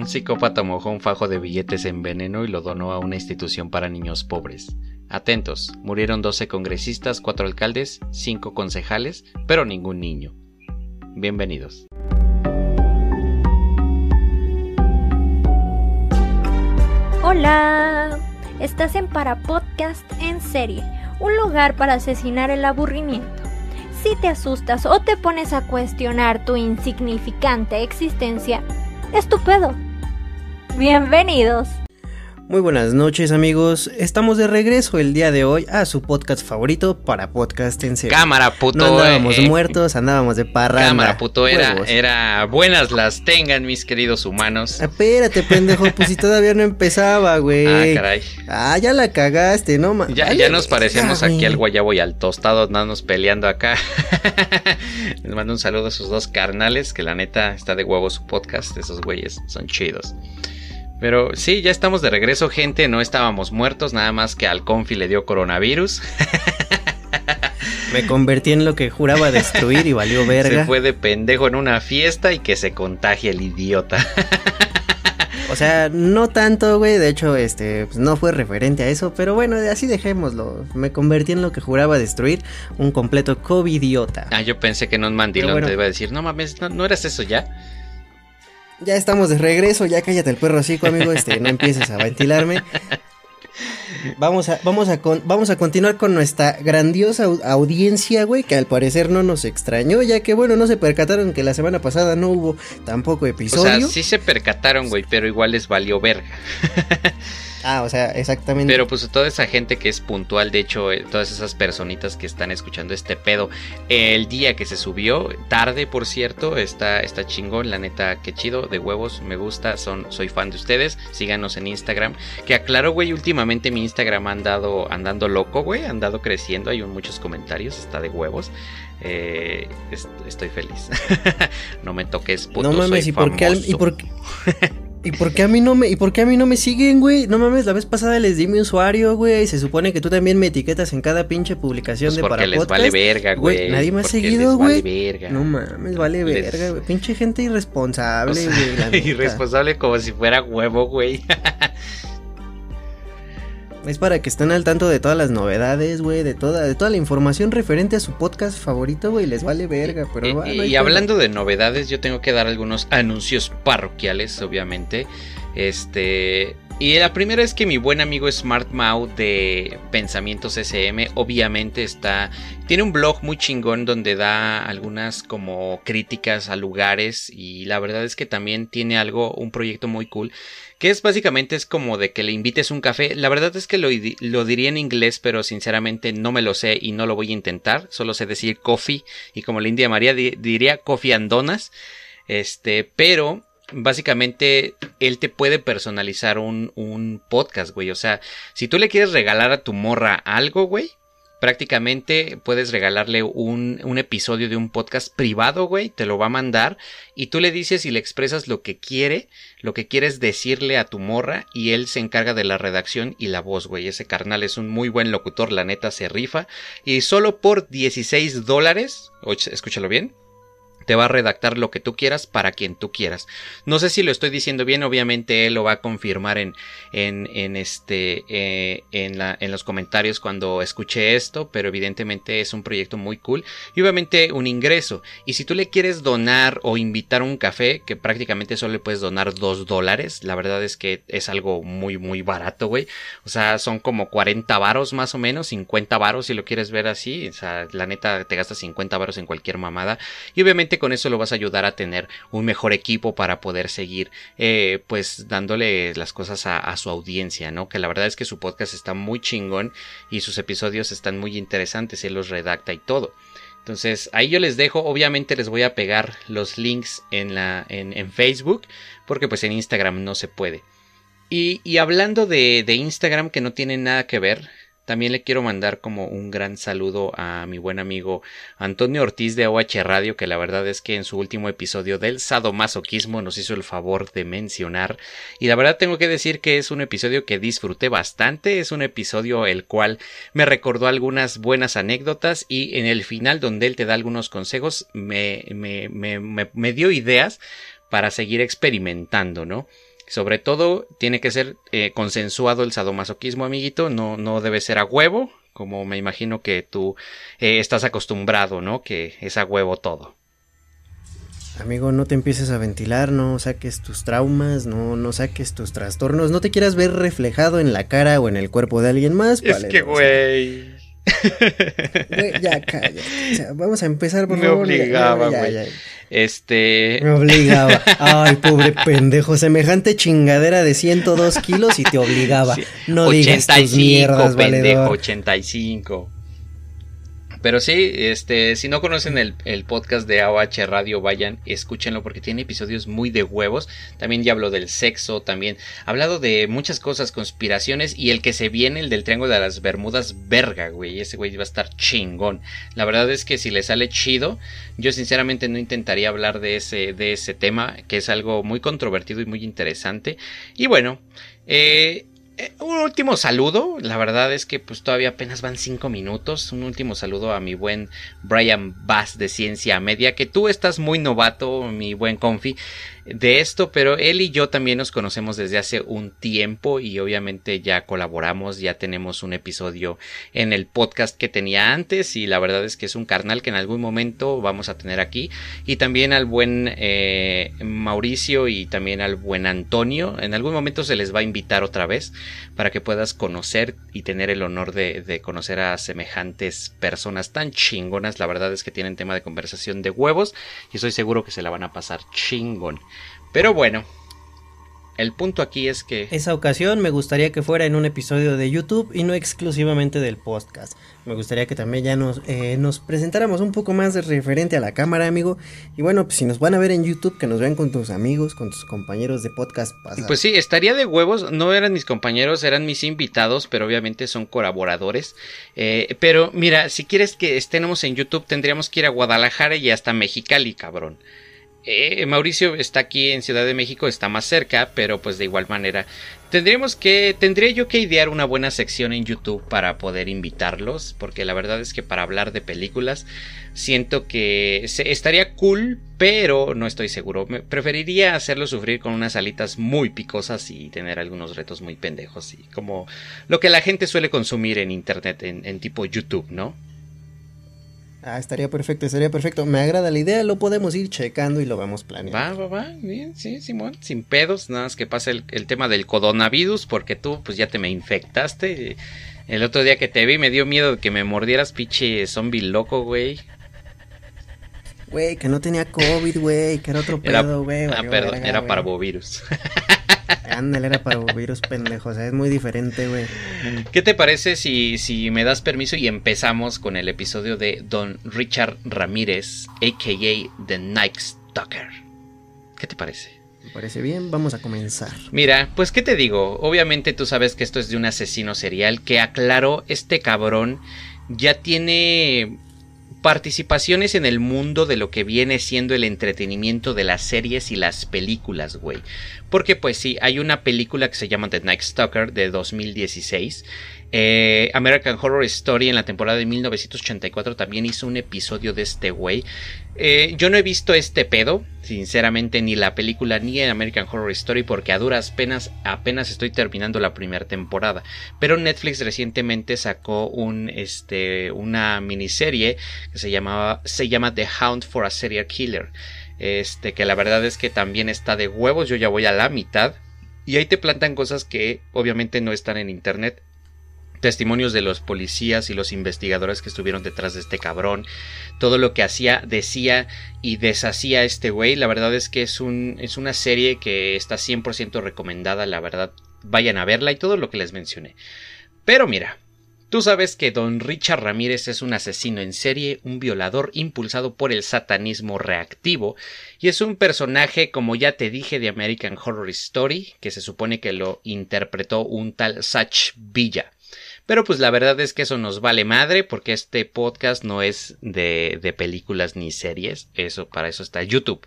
Un psicópata mojó un fajo de billetes en veneno y lo donó a una institución para niños pobres. Atentos, murieron 12 congresistas, 4 alcaldes, 5 concejales, pero ningún niño. Bienvenidos. Hola, estás en Para Podcast en serie, un lugar para asesinar el aburrimiento. Si te asustas o te pones a cuestionar tu insignificante existencia, estupendo. Bienvenidos. Muy buenas noches amigos, estamos de regreso el día de hoy a su podcast favorito para podcast en serio. Cámara puto. No andábamos eh, muertos, andábamos de parranda. Cámara puto, era, era buenas las tengan mis queridos humanos. Espérate pendejo, pues si todavía no empezaba, güey. Ah, caray. Ah, ya la cagaste, no ma Ya, ya nos parecemos aquí al guayabo y al tostado, nos peleando acá. Les mando un saludo a esos dos carnales, que la neta está de huevo su podcast, esos güeyes son chidos. Pero sí, ya estamos de regreso, gente. No estábamos muertos, nada más que al Confi le dio coronavirus. Me convertí en lo que juraba destruir y valió verga. Se fue de pendejo en una fiesta y que se contagie el idiota. O sea, no tanto, güey. De hecho, este, pues no fue referente a eso. Pero bueno, así dejémoslo. Me convertí en lo que juraba destruir. Un completo COVID-idiota. Ah, yo pensé que no un mandilón te iba a decir, no mames, no, no eras eso ya. Ya estamos de regreso, ya cállate el perro así, amigo, este, no empieces a ventilarme. Vamos a, vamos a, vamos a continuar con nuestra grandiosa audiencia, güey, que al parecer no nos extrañó, ya que, bueno, no se percataron que la semana pasada no hubo tampoco episodio. O sea, sí se percataron, güey, pero igual les valió verga. Ah, o sea, exactamente. Pero pues toda esa gente que es puntual, de hecho, eh, todas esas personitas que están escuchando este pedo, el día que se subió, tarde por cierto, está, está chingón, la neta, qué chido, de huevos, me gusta, son, soy fan de ustedes, síganos en Instagram, que aclaro, güey, últimamente mi Instagram ha andado andando loco, güey, ha andado creciendo, hay muchos comentarios, está de huevos. Eh, estoy feliz. no me toques puto, No mames, ¿y por qué? ¿Y por qué? ¿Y por qué a mí no me, y por qué a mí no me siguen, güey? No mames, la vez pasada les di mi usuario, güey. Se supone que tú también me etiquetas en cada pinche publicación pues de para les vale verga, güey. Nadie me ha seguido, güey. No mames, vale verga, güey. Pinche gente irresponsable, güey. irresponsable como si fuera huevo, güey. Es para que estén al tanto de todas las novedades, güey, de toda, de toda la información referente a su podcast favorito, güey, les vale verga, pero Y, y hablando de novedades, yo tengo que dar algunos anuncios parroquiales, obviamente. Este, y la primera es que mi buen amigo Smart de Pensamientos SM obviamente está tiene un blog muy chingón donde da algunas como críticas a lugares y la verdad es que también tiene algo un proyecto muy cool que es básicamente es como de que le invites un café. La verdad es que lo, lo, diría en inglés, pero sinceramente no me lo sé y no lo voy a intentar. Solo sé decir coffee y como la India María diría coffee and donas. Este, pero básicamente él te puede personalizar un, un podcast, güey. O sea, si tú le quieres regalar a tu morra algo, güey, prácticamente puedes regalarle un, un, episodio de un podcast privado, güey, te lo va a mandar y tú le dices y le expresas lo que quiere, lo que quieres decirle a tu morra y él se encarga de la redacción y la voz, güey. Ese carnal es un muy buen locutor, la neta se rifa y solo por 16 dólares, escúchalo bien, te va a redactar lo que tú quieras para quien tú quieras. No sé si lo estoy diciendo bien, obviamente él lo va a confirmar en, en, este, eh, en, la, en los comentarios cuando escuche esto, pero evidentemente es un proyecto muy cool y obviamente un ingreso. Y si tú le quieres donar o invitar un café, que prácticamente solo le puedes donar dos dólares, la verdad es que es algo muy, muy barato, güey. O sea, son como 40 varos más o menos, 50 varos si lo quieres ver así. O sea, la neta te gastas 50 varos en cualquier mamada. Y obviamente con eso lo vas a ayudar a tener un mejor equipo para poder seguir eh, pues dándole las cosas a, su audiencia, ¿no? Que la verdad es que su podcast está muy chingón y sus episodios están muy interesantes, él los redacta y todo. Entonces ahí yo les dejo, obviamente les voy a pegar los links en, la, en, Facebook, porque pues en Instagram no se puede. Y, y hablando de, de Instagram que no tiene nada que ver, también le quiero mandar como un gran saludo a mi buen amigo Antonio Ortiz de OH Radio, que la verdad es que en su último episodio del sadomasoquismo nos hizo el favor de mencionar. Y la verdad tengo que decir que es un episodio que disfruté bastante, es un episodio el cual me recordó algunas buenas anécdotas y en el final donde él te da algunos consejos me, me, me, me dio ideas para seguir experimentando, ¿no? Sobre todo tiene que ser eh, consensuado el sadomasoquismo, amiguito, no, no debe ser a huevo, como me imagino que tú eh, estás acostumbrado, ¿no? Que es a huevo todo. Amigo, no te empieces a ventilar, no saques tus traumas, no, no saques tus trastornos, no te quieras ver reflejado en la cara o en el cuerpo de alguien más. Es que, güey. Ya, calla. vamos a empezar, por Me obligaba, güey. Este. Me obligaba. Ay, pobre pendejo. Semejante chingadera de 102 kilos y te obligaba. No 85, digas tus mierdas, pendejo, 85. Pero sí, este, si no conocen el, podcast de AOH Radio, vayan, escúchenlo porque tiene episodios muy de huevos. También ya habló del sexo, también ha hablado de muchas cosas, conspiraciones y el que se viene, el del Triángulo de las Bermudas, verga, güey. Ese güey va a estar chingón. La verdad es que si le sale chido, yo sinceramente no intentaría hablar de ese, de ese tema, que es algo muy controvertido y muy interesante. Y bueno, eh, eh, un último saludo, la verdad es que pues todavía apenas van cinco minutos. Un último saludo a mi buen Brian Bass de Ciencia Media, que tú estás muy novato, mi buen Confi de esto, pero él y yo también nos conocemos desde hace un tiempo y obviamente ya colaboramos, ya tenemos un episodio en el podcast que tenía antes y la verdad es que es un carnal que en algún momento vamos a tener aquí. Y también al buen eh, Mauricio y también al buen Antonio, en algún momento se les va a invitar otra vez para que puedas conocer y tener el honor de, de conocer a semejantes personas tan chingonas, la verdad es que tienen tema de conversación de huevos y estoy seguro que se la van a pasar chingón. Pero bueno, el punto aquí es que... Esa ocasión me gustaría que fuera en un episodio de YouTube y no exclusivamente del podcast. Me gustaría que también ya nos, eh, nos presentáramos un poco más de referente a la cámara, amigo. Y bueno, pues si nos van a ver en YouTube, que nos vean con tus amigos, con tus compañeros de podcast Pues sí, estaría de huevos. No eran mis compañeros, eran mis invitados, pero obviamente son colaboradores. Eh, pero mira, si quieres que estemos en YouTube, tendríamos que ir a Guadalajara y hasta Mexicali, cabrón. Eh, Mauricio está aquí en Ciudad de México, está más cerca, pero pues de igual manera tendríamos que, tendría yo que idear una buena sección en YouTube para poder invitarlos, porque la verdad es que para hablar de películas siento que estaría cool, pero no estoy seguro. Me preferiría hacerlo sufrir con unas alitas muy picosas y tener algunos retos muy pendejos, y como lo que la gente suele consumir en internet, en tipo YouTube, ¿no? Ah, estaría perfecto, estaría perfecto. Me agrada la idea, lo podemos ir checando y lo vamos planeando. Va, va, va, bien, sí, Simón, sin pedos, nada más que pasa el, tema del coronavirus, porque tú pues ya te me infectaste. El otro día que te vi me dio miedo de que me mordieras, pinche zombie loco, güey. Güey, que no tenía COVID, güey, que era otro pedo, güey. Ah, perdón, era parvovirus. Ándale, era para virus pendejo, o sea, es muy diferente, güey. ¿Qué te parece si, si me das permiso y empezamos con el episodio de Don Richard Ramírez, a.k.a. The Night Stalker? ¿Qué te parece? Me parece bien, vamos a comenzar. Mira, pues qué te digo, obviamente tú sabes que esto es de un asesino serial que aclaró este cabrón ya tiene participaciones en el mundo de lo que viene siendo el entretenimiento de las series y las películas, güey. Porque pues sí, hay una película que se llama The Night Stalker de 2016 eh, American Horror Story en la temporada de 1984 también hizo un episodio de este güey. Eh, yo no he visto este pedo, sinceramente, ni la película ni en American Horror Story, porque a duras penas apenas estoy terminando la primera temporada. Pero Netflix recientemente sacó un, este, una miniserie que se, llamaba, se llama The Hound for a Serial Killer. Este, que la verdad es que también está de huevos, yo ya voy a la mitad. Y ahí te plantan cosas que obviamente no están en internet testimonios de los policías y los investigadores que estuvieron detrás de este cabrón, todo lo que hacía, decía y deshacía este güey, la verdad es que es, un, es una serie que está 100% recomendada, la verdad, vayan a verla y todo lo que les mencioné. Pero mira, tú sabes que don Richard Ramírez es un asesino en serie, un violador impulsado por el satanismo reactivo, y es un personaje, como ya te dije, de American Horror Story, que se supone que lo interpretó un tal Sach Villa. Pero pues la verdad es que eso nos vale madre porque este podcast no es de, de películas ni series. Eso, para eso está YouTube.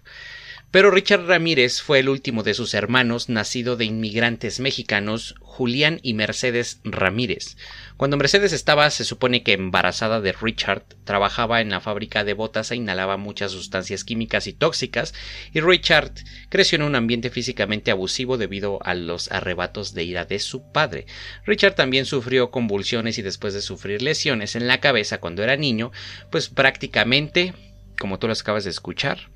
Pero Richard Ramírez fue el último de sus hermanos nacido de inmigrantes mexicanos Julián y Mercedes Ramírez. Cuando Mercedes estaba, se supone que embarazada de Richard, trabajaba en la fábrica de botas e inhalaba muchas sustancias químicas y tóxicas, y Richard creció en un ambiente físicamente abusivo debido a los arrebatos de ira de su padre. Richard también sufrió convulsiones y después de sufrir lesiones en la cabeza cuando era niño, pues prácticamente, como tú lo acabas de escuchar,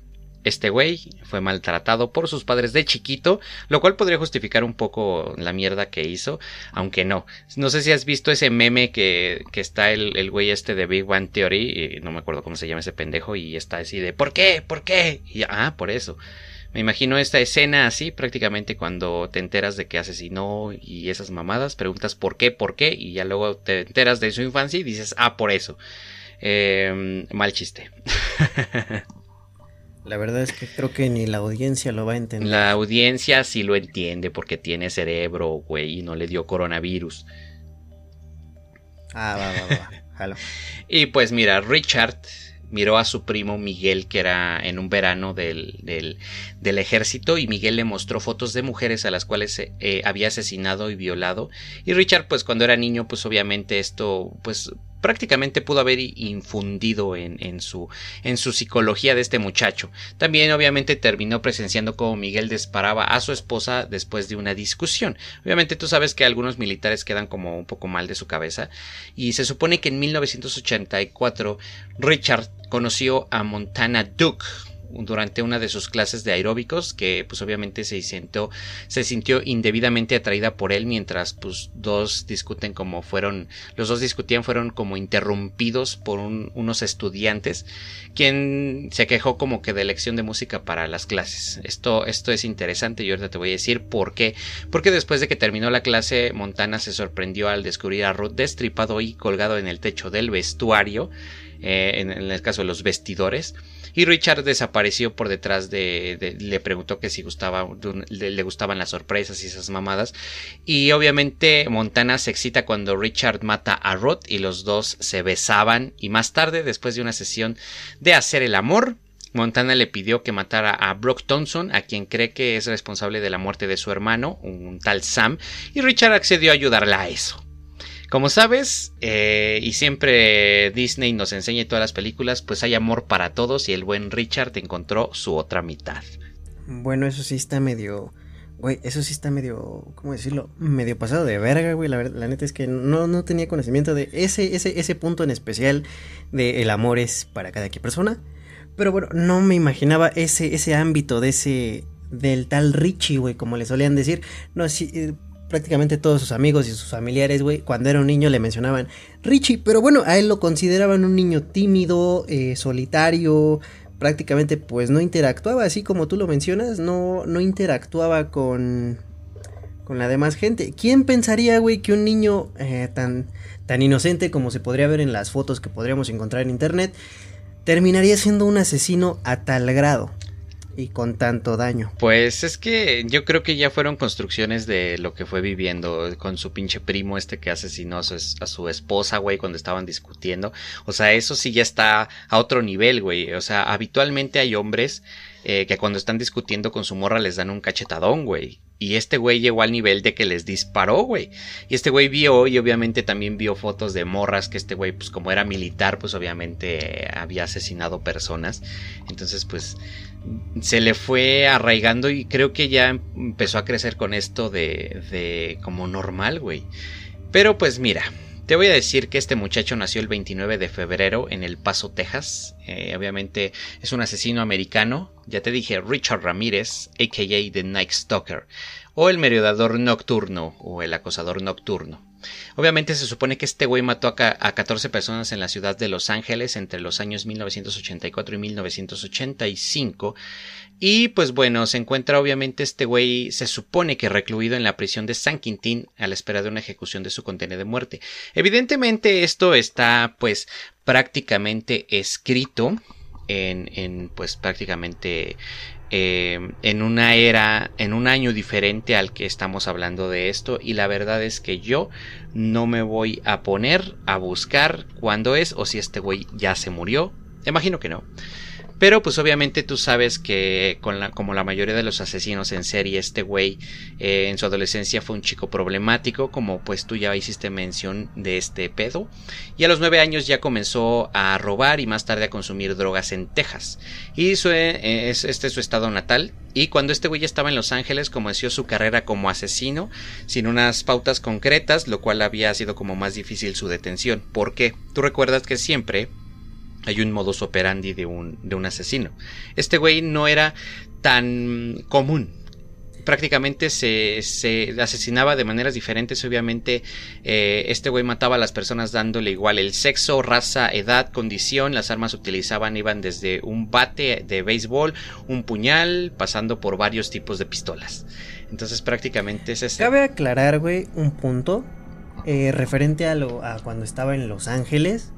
este güey fue maltratado por sus padres de chiquito, lo cual podría justificar un poco la mierda que hizo, aunque no. No sé si has visto ese meme que, que está el, el güey este de Big One Theory, no me acuerdo cómo se llama ese pendejo, y está así de ¿por qué? ¿por qué? Y ah, por eso. Me imagino esta escena así, prácticamente cuando te enteras de que asesinó y esas mamadas, preguntas por qué, por qué, y ya luego te enteras de su infancia y dices, ah, por eso. Eh, mal chiste. La verdad es que creo que ni la audiencia lo va a entender. La audiencia sí lo entiende porque tiene cerebro, güey, y no le dio coronavirus. Ah, va, va, va. Jalo. y pues mira, Richard miró a su primo Miguel, que era en un verano del, del, del ejército, y Miguel le mostró fotos de mujeres a las cuales eh, había asesinado y violado. Y Richard, pues cuando era niño, pues obviamente esto, pues prácticamente pudo haber infundido en, en, su, en su psicología de este muchacho. También obviamente terminó presenciando cómo Miguel disparaba a su esposa después de una discusión. Obviamente tú sabes que algunos militares quedan como un poco mal de su cabeza y se supone que en 1984 Richard conoció a Montana Duke, durante una de sus clases de aeróbicos que pues obviamente se sintió, se sintió indebidamente atraída por él mientras pues dos discuten como fueron los dos discutían fueron como interrumpidos por unos estudiantes quien se quejó como que de elección de música para las clases. Esto esto es interesante y ahorita te voy a decir por qué. Porque después de que terminó la clase Montana se sorprendió al descubrir a Ruth destripado y colgado en el techo del vestuario eh, en el caso de los vestidores. Y Richard desapareció por detrás de, le preguntó que si gustaba le, gustaban las sorpresas y esas mamadas. Y obviamente Montana se excita cuando Richard mata a Rod y los dos se besaban. Y más tarde después de una sesión de hacer el amor Montana le pidió que matara a Brock Thompson, a quien cree que es responsable de la muerte de su hermano, un tal Sam, y Richard accedió a ayudarla a eso. Como sabes, eh, y siempre Disney nos enseña en todas las películas, pues hay amor para todos y el buen Richard encontró su otra mitad. Bueno, eso sí está medio... Güey, eso sí está medio, ¿cómo decirlo? Medio pasado de verga, güey. La, la neta es que no, no tenía conocimiento de ese, ese, ese punto en especial de el amor es para cada persona. Pero bueno, no me imaginaba ese, ese ámbito de ese, del tal Richie, güey, como le solían decir. No, sí, eh, prácticamente todos sus amigos y sus familiares, güey, cuando era un niño le mencionaban Richie, pero bueno, a él lo consideraban un niño tímido, eh, solitario, prácticamente pues no interactuaba, así como tú lo mencionas, no, no interactuaba con, con la demás gente. ¿Quién pensaría, güey, que un niño eh, tan, tan inocente como se podría ver en las fotos que podríamos encontrar en internet, terminaría siendo un asesino a tal grado? Y con tanto daño. Pues es que yo creo que ya fueron construcciones de lo que fue viviendo con su pinche primo este que asesinó a su, esposa, güey, cuando estaban discutiendo. O sea, eso sí ya está a otro nivel, güey. O sea, habitualmente hay hombres eh, que cuando están discutiendo con su morra les dan un cachetadón, güey. Y este güey llegó al nivel de que les disparó, güey. Y este güey vio y obviamente también vio fotos de morras que este güey, pues como era militar, pues obviamente había asesinado personas. Entonces, pues se le fue arraigando y creo que ya empezó a crecer con esto de, de como normal, güey. Pero pues mira, te voy a decir que este muchacho nació el 29 de febrero en El Paso, Texas. Eh, obviamente es un asesino americano. Ya te dije, Richard Ramírez, a.k.a. The Night Stalker. O el merodeador nocturno o el acosador nocturno. Obviamente se supone que este güey mató a, 14 personas en la ciudad de Los Ángeles entre los años 1984 y 1985. Y pues bueno, se encuentra obviamente este güey, se supone que recluido en la prisión de San Quintín a la espera de una ejecución de su condena de muerte. Evidentemente esto está pues prácticamente escrito en, en pues prácticamente eh, en una era, en un año diferente al que estamos hablando de esto y la verdad es que yo no me voy a poner a buscar cuándo es o si este güey ya se murió. Imagino que no. Pero pues obviamente tú sabes que como la mayoría de los asesinos en serie, este güey eh, en su adolescencia fue un chico problemático, como pues tú ya hiciste mención de este pedo. Y a los nueve años ya comenzó a robar y más tarde a consumir drogas en Texas. Y eh, este es su estado natal. Y cuando este güey estaba en Los Ángeles comenzó su carrera como asesino, sin unas pautas concretas, lo cual había sido como más difícil su detención. ¿Por qué? Tú recuerdas que siempre hay un modus operandi de un, de un asesino. Este güey no era tan común. Prácticamente se, se asesinaba de maneras diferentes. Obviamente, eh, este güey mataba a las personas dándole igual el sexo, raza, edad, condición. Las armas utilizaban iban desde un bate de béisbol, un puñal, pasando por varios tipos de pistolas. Entonces, prácticamente es ese. Cabe aclarar, güey, un punto eh, referente a, lo, a cuando estaba en Los Ángeles.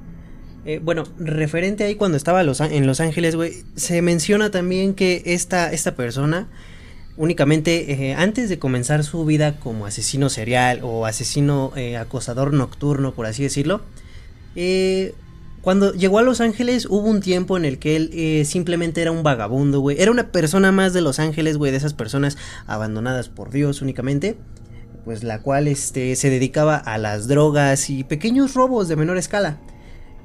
Eh, bueno, referente ahí cuando estaba en Los Ángeles, güey, se menciona también que esta, esta persona únicamente eh, antes de comenzar su vida como asesino serial o asesino eh, acosador nocturno, por así decirlo, cuando llegó a Los Ángeles hubo un tiempo en el que él simplemente era un vagabundo, güey. Era una persona más de Los Ángeles, güey, de esas personas abandonadas por Dios únicamente. Pues la cual este, se dedicaba a las drogas y pequeños robos de menor escala.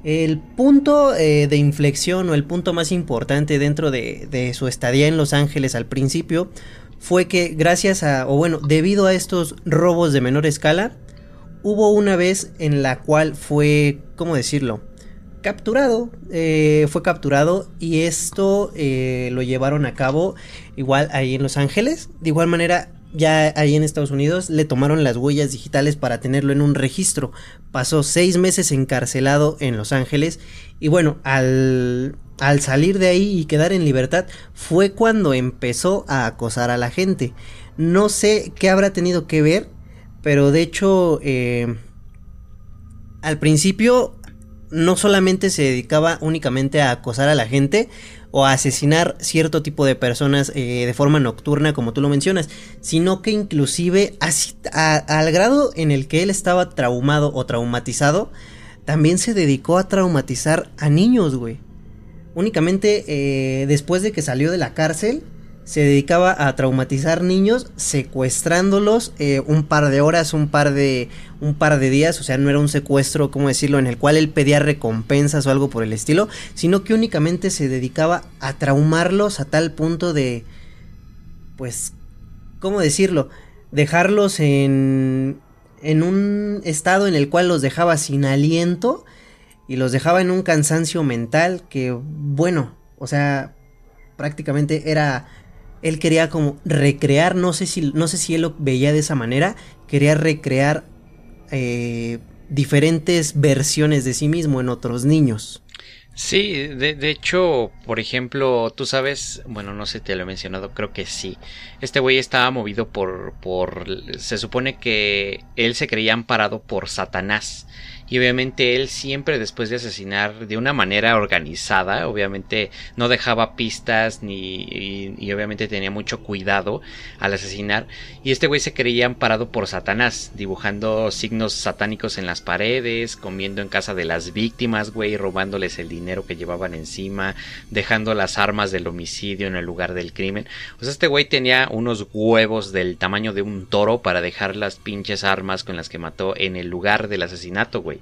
El punto eh, de inflexión o el punto más importante dentro de, su estadía en Los Ángeles al principio fue que gracias a, o bueno, debido a estos robos de menor escala, hubo una vez en la cual fue, ¿cómo decirlo? Capturado, eh, fue capturado y esto eh, lo llevaron a cabo igual ahí en Los Ángeles. De igual manera, ya ahí en Estados Unidos le tomaron las huellas digitales para tenerlo en un registro. Pasó seis meses encarcelado en Los Ángeles y bueno, al, al salir de ahí y quedar en libertad fue cuando empezó a acosar a la gente. No sé qué habrá tenido que ver, pero de hecho eh, al principio no solamente se dedicaba únicamente a acosar a la gente, o asesinar cierto tipo de personas eh, de forma nocturna, como tú lo mencionas, sino que inclusive al grado en el que él estaba traumado o traumatizado, también se dedicó a traumatizar a niños, güey. Únicamente eh, después de que salió de la cárcel, se dedicaba a traumatizar niños secuestrándolos eh, un par de horas, un par de un par de días, o sea, no era un secuestro, ¿cómo decirlo?, en el cual él pedía recompensas o algo por el estilo, sino que únicamente se dedicaba a traumarlos a tal punto de pues ¿cómo decirlo?, dejarlos en en un estado en el cual los dejaba sin aliento y los dejaba en un cansancio mental que bueno, o sea, prácticamente era él quería como recrear, no sé si, no sé si él lo veía de esa manera, quería recrear eh, diferentes versiones de sí mismo en otros niños. Sí, de, de, hecho, por ejemplo, tú sabes, bueno, no sé, te lo he mencionado, creo que sí. Este güey estaba movido por, por, se supone que él se creía amparado por Satanás y obviamente él siempre después de asesinar de una manera organizada, obviamente no dejaba pistas ni y, obviamente tenía mucho cuidado al asesinar y este güey se creía amparado por Satanás, dibujando signos satánicos en las paredes, comiendo en casa de las víctimas, güey, robándoles el dinero que llevaban encima, dejando las armas del homicidio en el lugar del crimen. O sea, este güey tenía unos huevos del tamaño de un toro para dejar las pinches armas con las que mató en el lugar del asesinato, güey.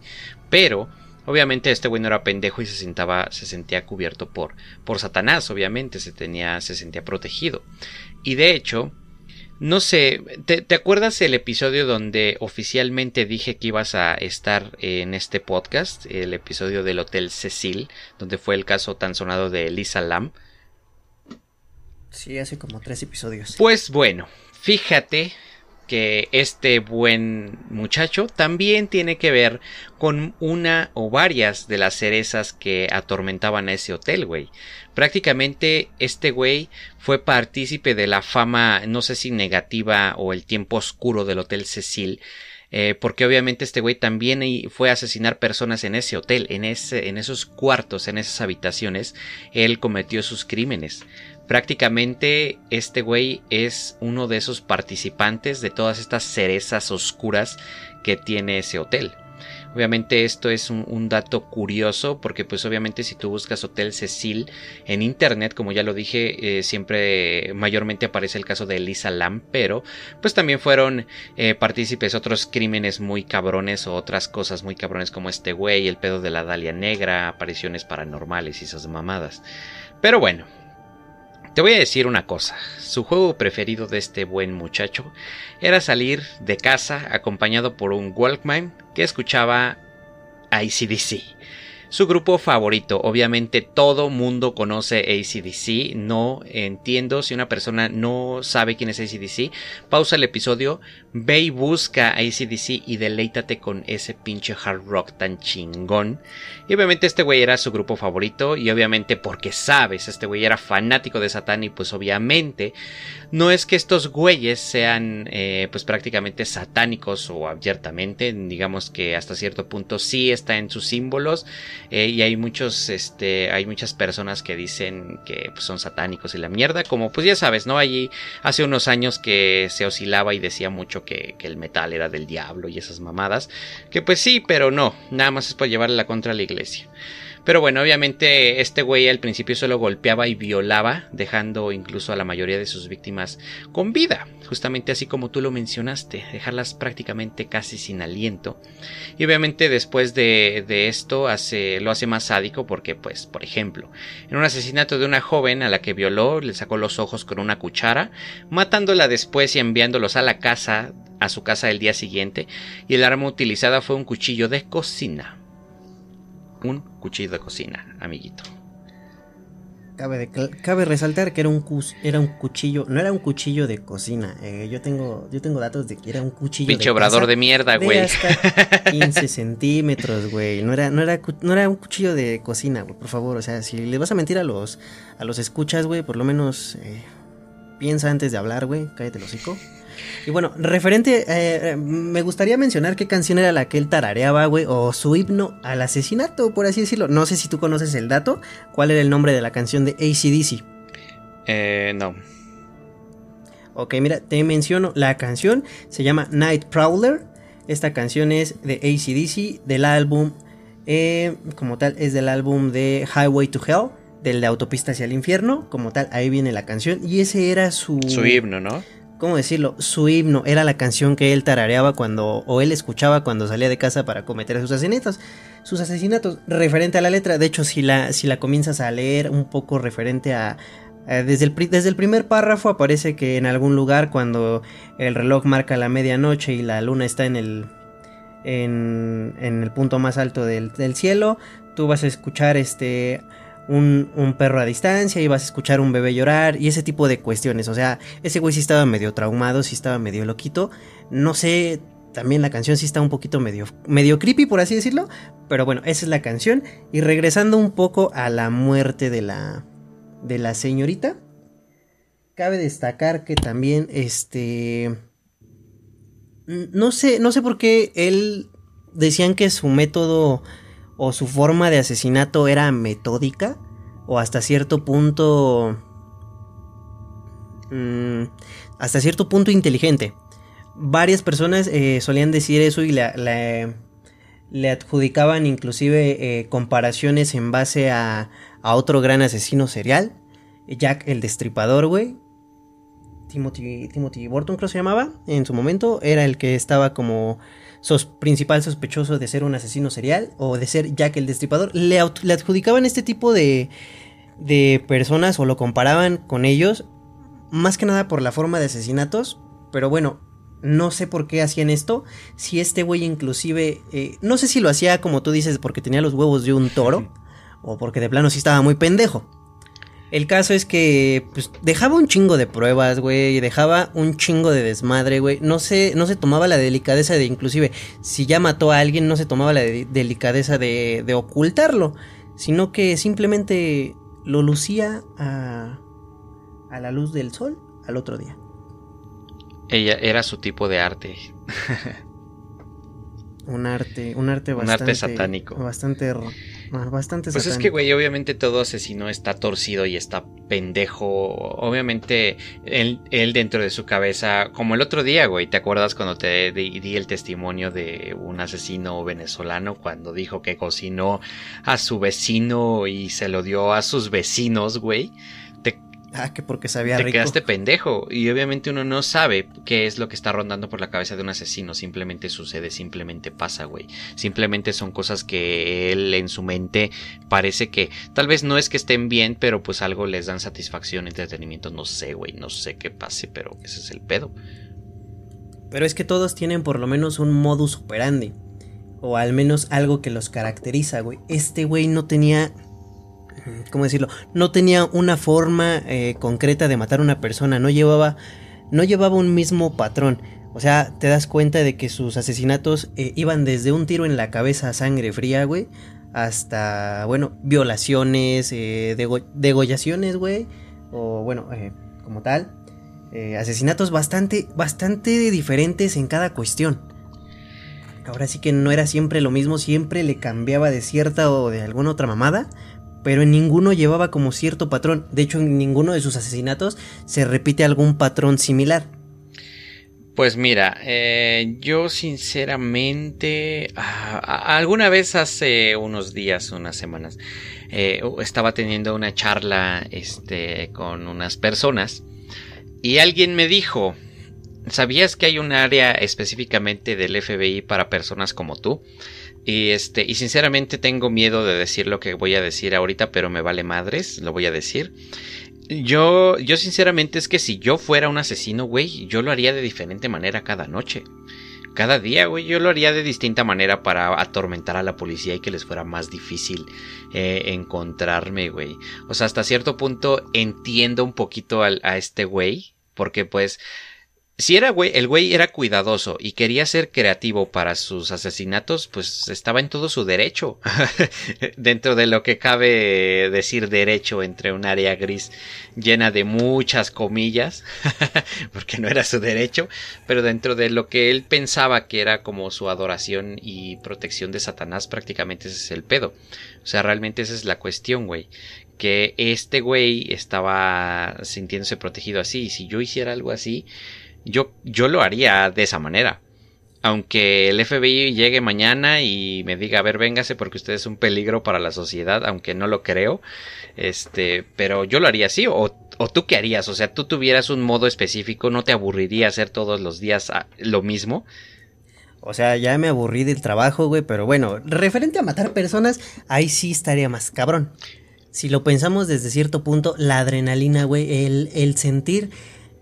Pero, obviamente, este güey no era pendejo y se, sentaba, se sentía cubierto por, por Satanás, obviamente, se, tenía, se sentía protegido. Y de hecho, no sé, ¿te, acuerdas el episodio donde oficialmente dije que ibas a estar en este podcast? El episodio del Hotel Cecil, donde fue el caso tan sonado de Lisa Lam. Sí, hace como tres episodios. Pues bueno, fíjate que este buen muchacho también tiene que ver con una o varias de las cerezas que atormentaban a ese hotel, güey. Prácticamente este güey fue partícipe de la fama, no sé si negativa o el tiempo oscuro del Hotel Cecil. Eh, porque obviamente este güey también fue a asesinar personas en ese hotel, en, ese, en esos cuartos, en esas habitaciones, él cometió sus crímenes. Prácticamente este güey es uno de esos participantes de todas estas cerezas oscuras que tiene ese hotel. Obviamente esto es un, dato curioso porque pues obviamente si tú buscas Hotel Cecil en internet, como ya lo dije, eh, siempre mayormente aparece el caso de Elisa Lam, pero pues también fueron eh, partícipes otros crímenes muy cabrones o otras cosas muy cabrones como este güey, el pedo de la Dalia Negra, apariciones paranormales y esas mamadas. Pero bueno, te voy a decir una cosa, su juego preferido de este buen muchacho era salir de casa acompañado por un Walkman que escuchaba ICDC. Su grupo favorito, obviamente todo mundo conoce ACDC, no entiendo si una persona no sabe quién es ACDC, pausa el episodio, ve y busca ACDC y deleítate con ese pinche hard rock tan chingón. Y obviamente este güey era su grupo favorito. Y obviamente porque sabes, este güey era fanático de Satán y pues obviamente no es que estos güeyes sean eh, pues prácticamente satánicos o abiertamente, digamos que hasta cierto punto sí está en sus símbolos eh, y hay muchos, este, hay muchas personas que dicen que pues, son satánicos y la mierda, como pues ya sabes, ¿no? Allí hace unos años que se oscilaba y decía mucho que, que el metal era del diablo y esas mamadas, que pues sí, pero no, nada más es por llevarle la contra a la iglesia. Pero bueno, obviamente este güey al principio solo golpeaba y violaba, dejando incluso a la mayoría de sus víctimas con vida, justamente así como tú lo mencionaste, dejarlas prácticamente casi sin aliento. Y obviamente después de, esto hace, lo hace más sádico porque, pues, por ejemplo, en un asesinato de una joven a la que violó, le sacó los ojos con una cuchara, matándola después y enviándolos a la casa, a su casa el día siguiente, y el arma utilizada fue un cuchillo de cocina un cuchillo de cocina, amiguito. Cabe, cabe resaltar que era un, era un cuchillo, no era un cuchillo de cocina. Eh, yo tengo yo tengo datos de que era un cuchillo Pinche obrador de mierda, güey. hasta 15 centímetros, güey. No era, no, era, no era un cuchillo de cocina, güey, por favor. O sea, si le vas a mentir a los, a los escuchas, güey, por lo menos eh, piensa antes de hablar, güey. Cállate el hocico. Y bueno, referente, eh, me gustaría mencionar qué canción era la que él tarareaba, güey, o su himno al asesinato, por así decirlo. No sé si tú conoces el dato. ¿Cuál era el nombre de la canción de ACDC? Eh, no. Ok, mira, te menciono la canción. Se llama Night Prowler. Esta canción es de ACDC, del álbum, eh, como tal, es del álbum de Highway to Hell, del de Autopista hacia el Infierno. Como tal, ahí viene la canción. Y ese era su... Su himno, ¿no? ¿Cómo decirlo? Su himno era la canción que él tarareaba cuando, o él escuchaba cuando salía de casa para cometer sus asesinatos. Sus asesinatos, referente a la letra, de hecho, si la, si la comienzas a leer un poco referente a, desde, el, desde el primer párrafo aparece que en algún lugar cuando el reloj marca la medianoche y la luna está en el, en, en el punto más alto del, del cielo, tú vas a escuchar este un, perro a distancia y vas a escuchar un bebé llorar y ese tipo de cuestiones. O sea, ese güey sí estaba medio traumado, sí estaba medio loquito. No sé, también la canción sí está un poquito medio, medio creepy, por así decirlo. Pero bueno, esa es la canción. Y regresando un poco a la muerte de la, de la señorita. Cabe destacar que también, este... No sé, no sé por qué él decían que su método o su forma de asesinato era metódica o hasta cierto punto mm, hasta cierto punto inteligente. Varias personas eh, solían decir eso y le, adjudicaban inclusive eh, comparaciones en base a, a, otro gran asesino serial, Jack el Destripador, güey. Timothy, Timothy Burton creo que se llamaba en su momento, era el que estaba como sos principal sospechoso de ser un asesino serial o de ser Jack el Destripador, le, adjudicaban este tipo de, de personas o lo comparaban con ellos, más que nada por la forma de asesinatos, pero bueno, no sé por qué hacían esto. Si este güey inclusive, eh, no sé si lo hacía como tú dices porque tenía los huevos de un toro o porque de plano sí estaba muy pendejo. El caso es que pues, dejaba un chingo de pruebas, güey, dejaba un chingo de desmadre, güey. No se, no se tomaba la delicadeza de, inclusive, si ya mató a alguien, no se tomaba la delicadeza de, de, ocultarlo, sino que simplemente lo lucía a, a la luz del sol al otro día. Ella era su tipo de arte. un arte, un arte bastante, un arte satánico. Bastante bastante Pues es que, güey, obviamente todo asesino está torcido y está pendejo. Obviamente, él, él, dentro de su cabeza, como el otro día, güey, ¿te acuerdas cuando te di, di, el testimonio de un asesino venezolano cuando dijo que cocinó a su vecino y se lo dio a sus vecinos, güey? Ah, que porque sabía Te quedaste pendejo. Y obviamente uno no sabe qué es lo que está rondando por la cabeza de un asesino. Simplemente sucede, simplemente pasa, güey. Simplemente son cosas que él en su mente parece que tal vez no es que estén bien, pero pues algo les dan satisfacción, entretenimiento. No sé, güey. No sé qué pase, pero ese es el pedo. Pero es que todos tienen por lo menos un modus operandi. O al menos algo que los caracteriza, güey. Este güey no tenía ¿cómo decirlo? No tenía una forma eh, concreta de matar a una persona, no llevaba, no llevaba un mismo patrón. O sea, te das cuenta de que sus asesinatos eh, iban desde un tiro en la cabeza a sangre fría, güey, hasta, bueno, violaciones, eh, degollaciones, güey, o bueno, como tal, asesinatos bastante, bastante diferentes en cada cuestión. Ahora sí que no era siempre lo mismo, siempre le cambiaba de cierta o de alguna otra mamada, pero en ninguno llevaba como cierto patrón. De hecho, en ninguno de sus asesinatos se repite algún patrón similar. Pues mira, eh, yo sinceramente, ah, alguna vez hace unos días, unas semanas, eh, estaba teniendo una charla este, con unas personas y alguien me dijo, ¿sabías que hay un área específicamente del FBI para personas como tú? Y este, y sinceramente tengo miedo de decir lo que voy a decir ahorita, pero me vale madres, lo voy a decir. Yo, yo sinceramente es que si yo fuera un asesino, güey, yo lo haría de diferente manera cada noche. Cada día, güey, yo lo haría de distinta manera para atormentar a la policía y que les fuera más difícil eh, encontrarme, güey. O sea, hasta cierto punto entiendo un poquito a este güey, porque pues si era güey, el güey era cuidadoso y quería ser creativo para sus asesinatos, pues estaba en todo su derecho. dentro de lo que cabe decir derecho entre un área gris llena de muchas comillas, porque no era su derecho, pero dentro de lo que él pensaba que era como su adoración y protección de Satanás, prácticamente ese es el pedo. O sea, realmente esa es la cuestión, güey que este güey estaba sintiéndose protegido así. Y si yo hiciera algo así, yo, yo lo haría de esa manera. Aunque el FBI llegue mañana y me diga, a ver, véngase porque usted es un peligro para la sociedad, aunque no lo creo, este, pero yo lo haría así, o, o tú qué harías, o sea, tú tuvieras un modo específico, no te aburriría hacer todos los días ah, lo mismo. O sea, ya me aburrí del trabajo, güey, pero bueno, referente a matar personas, ahí sí estaría más cabrón. Si lo pensamos desde cierto punto, la adrenalina, güey, el, el sentir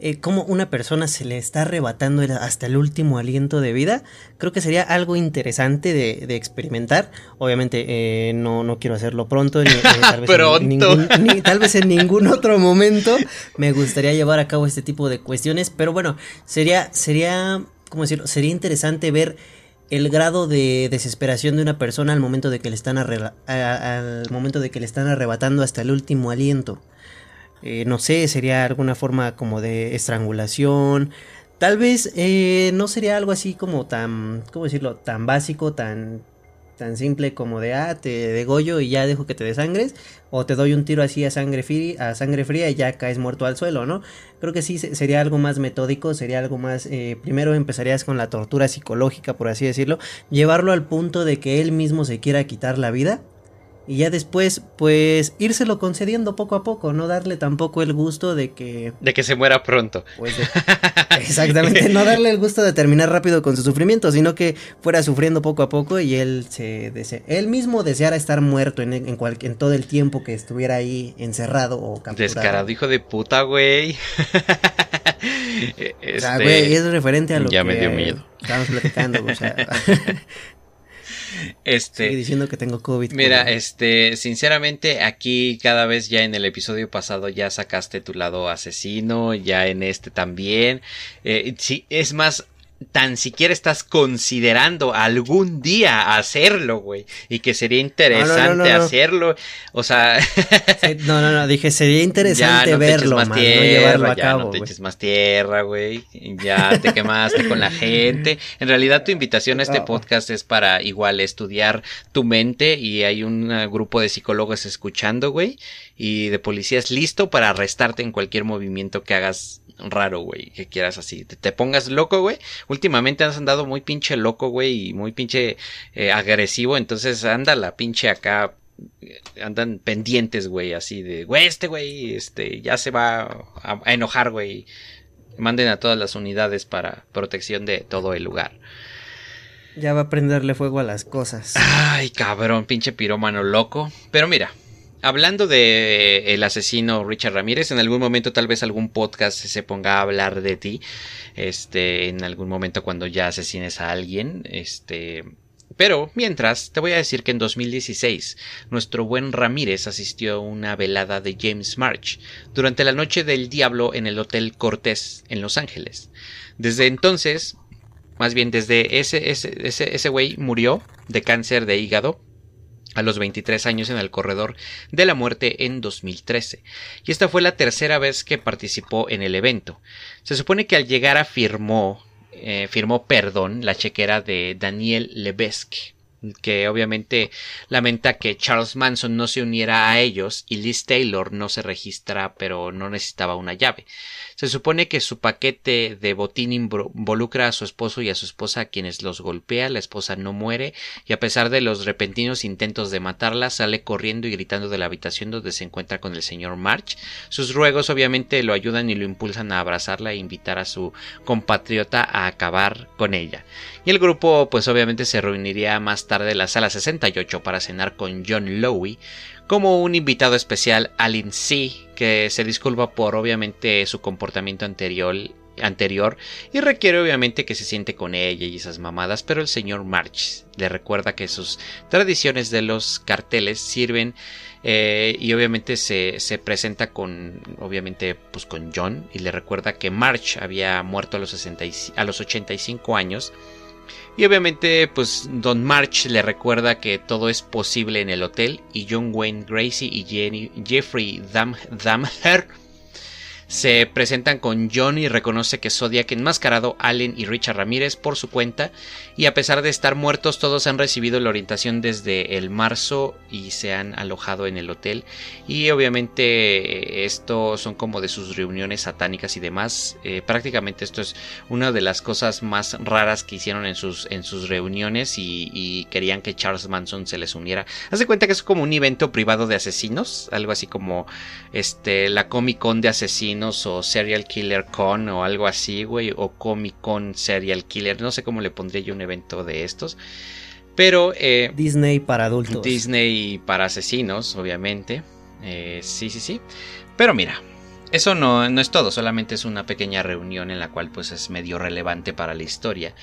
eh, cómo una persona se le está arrebatando hasta el último aliento de vida, creo que sería algo interesante de, experimentar. Obviamente eh, no, no quiero hacerlo pronto, ni, eh, tal, vez En ningún, ni, tal vez en ningún otro momento me gustaría llevar a cabo este tipo de cuestiones, pero bueno, sería, sería, ¿cómo decirlo? Sería interesante ver el grado de desesperación de una persona al momento de que le están al momento de que le están arrebatando hasta el último aliento. Eh, no sé, sería alguna forma como de estrangulación. Tal vez eh, no sería algo así como tan, ¿cómo decirlo? Tan básico, tan, tan simple como de, ah, te degollo y ya dejo que te desangres. O te doy un tiro así a sangre, fría, a sangre fría y ya caes muerto al suelo, ¿no? Creo que sí sería algo más metódico, sería algo más... Eh, primero empezarías con la tortura psicológica, por así decirlo. Llevarlo al punto de que él mismo se quiera quitar la vida y ya después, pues, írselo concediendo poco a poco, no darle tampoco el gusto de que... De que se muera pronto. Pues exactamente, no darle el gusto de terminar rápido con su sufrimiento, sino que fuera sufriendo poco a poco y él se desea, él mismo deseara estar muerto en, en, en todo el tiempo que estuviera ahí encerrado o capturado. Descarado, hijo de puta, güey. este... güey, es referente a lo que... Ya me dio miedo. Estábamos platicando, o sea... Este, diciendo que tengo COVID. Mira, este, sinceramente, aquí cada vez ya en el episodio pasado ya sacaste tu lado asesino, ya en este también. Eh, sí, es más, tan siquiera estás considerando algún día hacerlo, güey. Y que sería interesante hacerlo. O sea. no, no, no, dije, sería interesante verlo, más tierra, no llevarlo a cabo. No te eches más tierra, güey. Ya te quemaste con la gente. En realidad, tu invitación a este podcast es para igual estudiar tu mente. Y hay un grupo de psicólogos escuchando, güey. Y de policías listo para arrestarte en cualquier movimiento que hagas raro, güey, que quieras así, te, pongas loco, güey. Últimamente has andado muy pinche loco, güey, y muy pinche eh, agresivo, entonces anda la pinche acá eh, andan pendientes, güey, así de, güey, este güey, este, ya se va a, a enojar, güey. Manden a todas las unidades para protección de todo el lugar. Ya va a prenderle fuego a las cosas. Ay, cabrón, pinche pirómano loco. Pero mira, hablando de el asesino Richard Ramírez, en algún momento tal vez algún podcast se ponga a hablar de ti. Este, en algún momento cuando ya asesines a alguien, este, pero mientras, te voy a decir que en 2016 nuestro buen Ramírez asistió a una velada de James March durante la noche del diablo en el Hotel Cortés en Los Ángeles. Desde entonces, más bien desde ese ese ese, ese güey murió de cáncer de hígado a los 23 años en el corredor de la muerte en 2013. Y esta fue la tercera vez que participó en el evento. Se supone que al llegar afirmó, eh, firmó perdón la chequera de Daniel Levesque que obviamente lamenta que Charles Manson no se uniera a ellos y Liz Taylor no se registra pero no necesitaba una llave. Se supone que su paquete de botín involucra a su esposo y a su esposa a quienes los golpea, la esposa no muere y a pesar de los repentinos intentos de matarla sale corriendo y gritando de la habitación donde se encuentra con el señor March. Sus ruegos obviamente lo ayudan y lo impulsan a abrazarla e invitar a su compatriota a acabar con ella. Y el grupo pues obviamente se reuniría más tarde en la sala 68 para cenar con John Lowe como un invitado especial Alin C, que se disculpa por obviamente su comportamiento anterior anterior y requiere obviamente que se siente con ella y esas mamadas, pero el señor March le recuerda que sus tradiciones de los carteles sirven eh, y obviamente se, se, presenta con obviamente pues con John y le recuerda que March había muerto a los, 60 a los 85 años y obviamente, pues Don March le recuerda que todo es posible en el hotel y John Wayne Gracie y Jeffrey Dahmer se presentan con John y reconoce que Zodiac enmascarado Allen y Richard Ramírez por su cuenta y a pesar de estar muertos todos han recibido la orientación desde el marzo y se han alojado en el hotel. Y obviamente esto son como de sus reuniones satánicas y demás. Eh, prácticamente esto es una de las cosas más raras que hicieron en sus, en sus reuniones y, y querían que Charles Manson se les uniera. Hace cuenta que es como un evento privado de asesinos algo así como este la Comic Con de asesinos o Serial Killer Con o algo así, güey, o Comic Con Serial Killer, no sé cómo le pondría yo un evento de estos. Pero... Eh, Disney para adultos. Disney para asesinos, obviamente. Eh, sí, sí, sí. Pero mira, eso no, no, es todo, solamente es una pequeña reunión en la cual pues es medio relevante para la historia.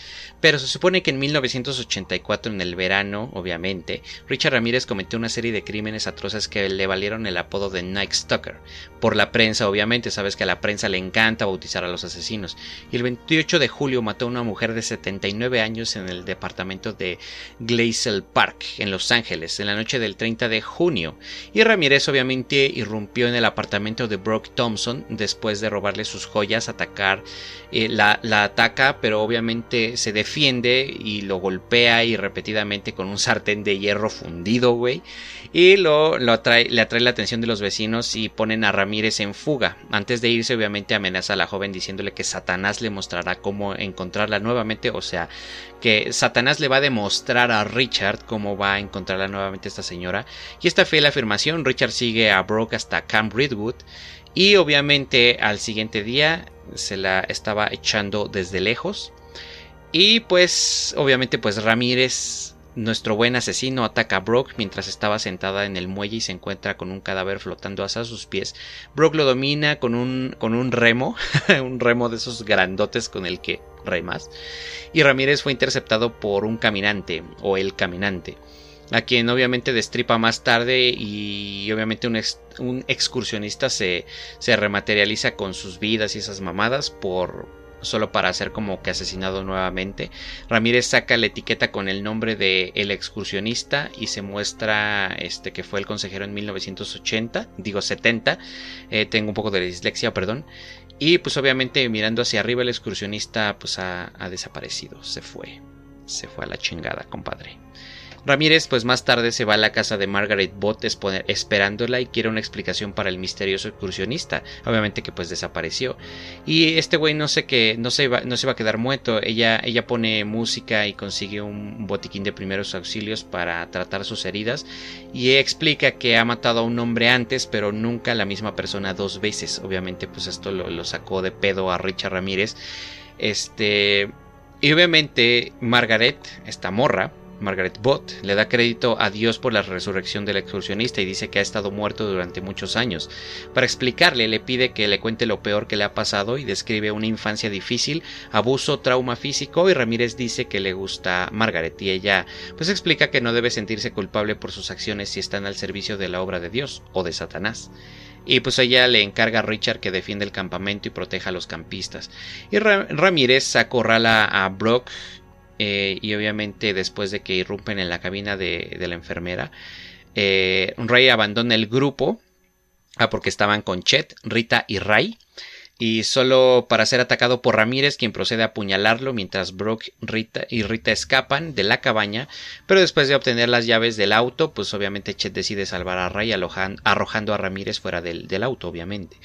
Pero se supone que en 1984, en el verano, obviamente, Richard Ramírez cometió una serie de crímenes atroces que le valieron el apodo de Night Stalker. Por la prensa, obviamente, sabes que a la prensa le encanta bautizar a los asesinos. Y el 28 de julio mató a una mujer de 79 años en el departamento de Glacial Park, en Los Ángeles, en la noche del 30 de junio. Y Ramírez obviamente irrumpió en el apartamento de Brooke Thompson después de robarle sus joyas, atacar, eh, la, ataca, pero obviamente se defiende y lo golpea y repetidamente con un sartén de hierro fundido, güey. Y lo, lo atrae, le atrae la atención de los vecinos y ponen a Ramírez en fuga. Antes de irse, obviamente amenaza a la joven diciéndole que Satanás le mostrará cómo encontrarla nuevamente. O sea, que Satanás le va a demostrar a Richard cómo va a encontrarla nuevamente esta señora. Y esta fiel afirmación, Richard sigue a Brooke hasta Camp Ridgewood y obviamente al siguiente día se la estaba echando desde lejos. Y pues obviamente pues Ramírez, nuestro buen asesino, ataca a Brooke mientras estaba sentada en el muelle y se encuentra con un cadáver flotando hacia sus pies. Brooke lo domina con un, con un remo, un remo de esos grandotes con el que remas. Y Ramírez fue interceptado por un caminante o el caminante a quien obviamente destripa más tarde y obviamente un, excursionista se, se, rematerializa con sus vidas y esas mamadas por solo para ser como que asesinado nuevamente. Ramírez saca la etiqueta con el nombre de El excursionista y se muestra este que fue el consejero en 1980, digo 70. Eh, tengo un poco de dislexia, perdón. Y pues obviamente mirando hacia arriba el excursionista pues ha, ha desaparecido, se fue. Se fue a la chingada, compadre. Ramírez pues más tarde se va a la casa de Margaret Bott esperándola y quiere una explicación para el misterioso excursionista, obviamente que pues desapareció. Y este güey no sé que no se va, no se va a quedar muerto, ella, ella pone música y consigue un botiquín de primeros auxilios para tratar sus heridas y explica que ha matado a un hombre antes pero nunca a la misma persona dos veces, obviamente pues esto lo, lo sacó de pedo a Richard Ramírez. Este... Y obviamente Margaret, esta morra, Margaret Bott le da crédito a Dios por la resurrección del excursionista y dice que ha estado muerto durante muchos años. Para explicarle le pide que le cuente lo peor que le ha pasado y describe una infancia difícil, abuso, trauma físico y Ramírez dice que le gusta Margaret y ella pues explica que no debe sentirse culpable por sus acciones si están al servicio de la obra de Dios o de Satanás. Y pues ella le encarga a Richard que defienda el campamento y proteja a los campistas. Y Ramírez acorrala a Brock eh, y obviamente después de que irrumpen en la cabina de, la enfermera, eh, Ray abandona el grupo ah, porque estaban con Chet, Rita y Ray y solo para ser atacado por Ramírez, quien procede a apuñalarlo mientras Brock Rita y Rita escapan de la cabaña, pero después de obtener las llaves del auto, pues obviamente Chet decide salvar a Ray arrojando a Ramírez fuera del, auto, obviamente.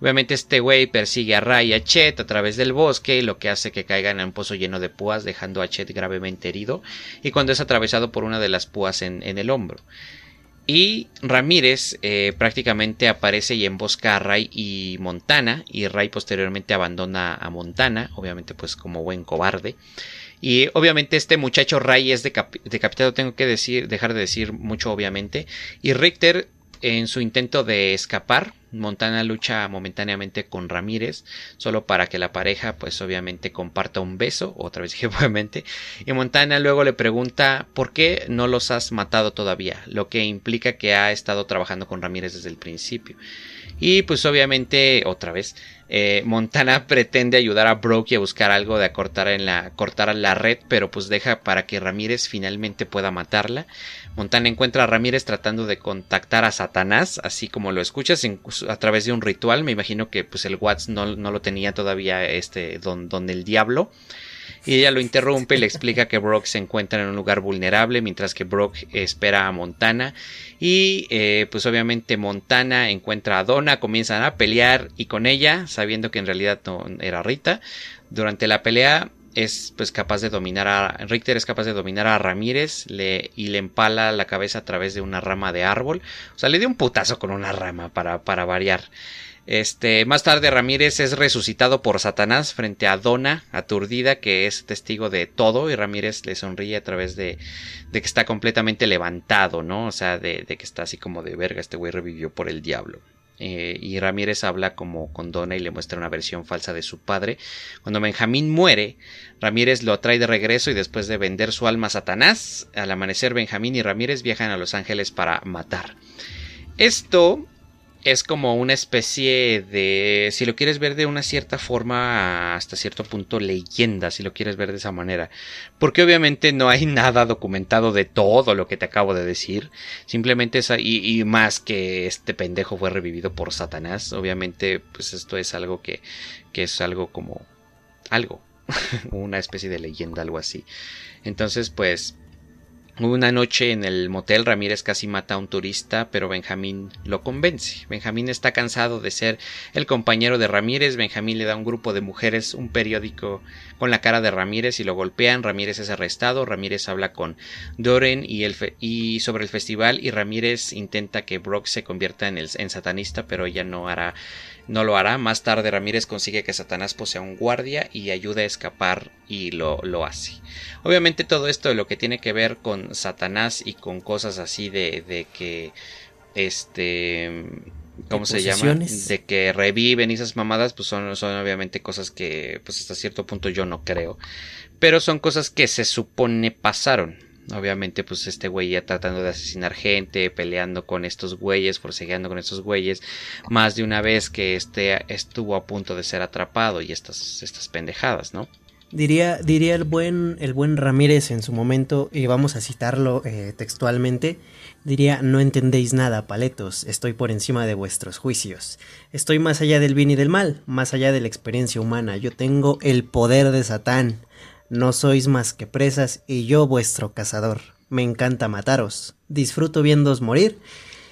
Obviamente este güey persigue a Ray y a Chet a través del bosque, lo que hace que caigan en un pozo lleno de púas, dejando a Chet gravemente herido, y cuando es atravesado por una de las púas en el hombro. Y Ramírez eh, prácticamente aparece y embosca a Ray y Montana. Y Ray posteriormente abandona a Montana, obviamente pues como buen cobarde. Y obviamente este muchacho Ray es decapitado, tengo que decir, dejar de decir mucho obviamente. Y Richter en su intento de escapar, Montana lucha momentáneamente con Ramírez, solo para que la pareja, pues obviamente comparta un beso, otra vez dije obviamente, y Montana luego le pregunta por qué no los has matado todavía, lo que implica que ha estado trabajando con Ramírez desde el principio. Y pues obviamente, otra vez, eh, Montana pretende ayudar a Brooke a buscar algo de acortar en la, cortar la red, pero pues deja para que Ramírez finalmente pueda matarla. Montana encuentra a Ramírez tratando de contactar a Satanás, así como lo escuchas, a través de un ritual. Me imagino que pues el Watts no, lo tenía todavía este don, don el diablo. Y ella lo interrumpe y le explica que Brock se encuentra en un lugar vulnerable mientras que Brock espera a Montana. Y eh, pues obviamente Montana encuentra a Donna, comienzan a pelear y con ella, sabiendo que en realidad no era Rita. Durante la pelea es pues capaz de dominar a Richter es capaz de dominar a Ramírez le, y le empala la cabeza a través de una rama de árbol o sea le dio un putazo con una rama para, para variar este más tarde Ramírez es resucitado por Satanás frente a Donna aturdida que es testigo de todo y Ramírez le sonríe a través de, de que está completamente levantado no o sea de, que está así como de verga este güey revivió por el diablo eh, y Ramírez habla como con Donna y le muestra una versión falsa de su padre. Cuando Benjamín muere, Ramírez lo trae de regreso y después de vender su alma a Satanás, al amanecer Benjamín y Ramírez viajan a Los Ángeles para matar. Esto es como una especie de, si lo quieres ver de una cierta forma, hasta cierto punto leyenda, si lo quieres ver de esa manera. Porque obviamente no hay nada documentado de todo lo que te acabo de decir. Simplemente es, y, y más que este pendejo fue revivido por Satanás. Obviamente, pues esto es algo que, que es algo como algo. una especie de leyenda, algo así. Entonces, pues, una noche en el motel Ramírez casi mata a un turista, pero Benjamín lo convence. Benjamín está cansado de ser el compañero de Ramírez. Benjamín le da a un grupo de mujeres un periódico con la cara de Ramírez y lo golpean. Ramírez es arrestado. Ramírez habla con Doren y, y sobre el festival y Ramírez intenta que Brock se convierta en, el, en satanista, pero ella no hará no lo hará. Más tarde Ramírez consigue que Satanás posea un guardia y ayuda a escapar y lo, lo hace. Obviamente todo esto de lo que tiene que ver con Satanás y con cosas así de, de que este ¿cómo se llama? De que reviven y esas mamadas, pues son, son obviamente cosas que, pues hasta cierto punto yo no creo. Pero son cosas que se supone pasaron. Obviamente, pues este güey ya tratando de asesinar gente, peleando con estos güeyes, forcejeando con estos güeyes, más de una vez que este estuvo a punto de ser atrapado y estas, estas pendejadas, ¿no? Diría, diría el buen, el buen Ramírez en su momento, y vamos a citarlo eh, textualmente, diría, no entendéis nada, paletos, estoy por encima de vuestros juicios. Estoy más allá del bien y del mal, más allá de la experiencia humana. Yo tengo el poder de Satán. No sois más que presas y yo vuestro cazador. Me encanta mataros. Disfruto viéndoos morir.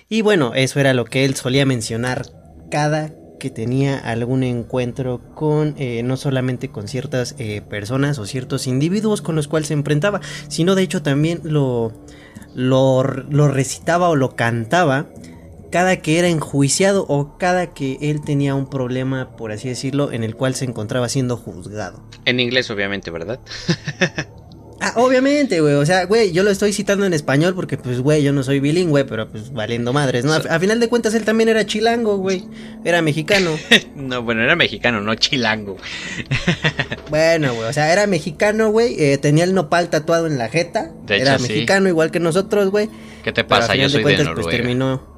Y bueno, eso era lo que él solía mencionar cada que tenía algún encuentro con eh, no solamente con ciertas eh, personas o ciertos individuos con los cuales se enfrentaba, sino de hecho también lo, lo, lo recitaba o lo cantaba cada que era enjuiciado o cada que él tenía un problema, por así decirlo, en el cual se encontraba siendo juzgado. En inglés, obviamente, ¿verdad? Ah, obviamente, güey. O sea, güey, yo lo estoy citando en español porque, pues, güey, yo no soy bilingüe, pero pues valiendo madres, ¿no? A, final de cuentas, él también era chilango, güey. Era mexicano. no, bueno, era mexicano, no chilango. bueno, güey, o sea, era mexicano, güey. Eh, tenía el nopal tatuado en la jeta. era mexicano, igual que nosotros, güey. ¿Qué te pasa? Yo soy de, cuentas, Pues terminó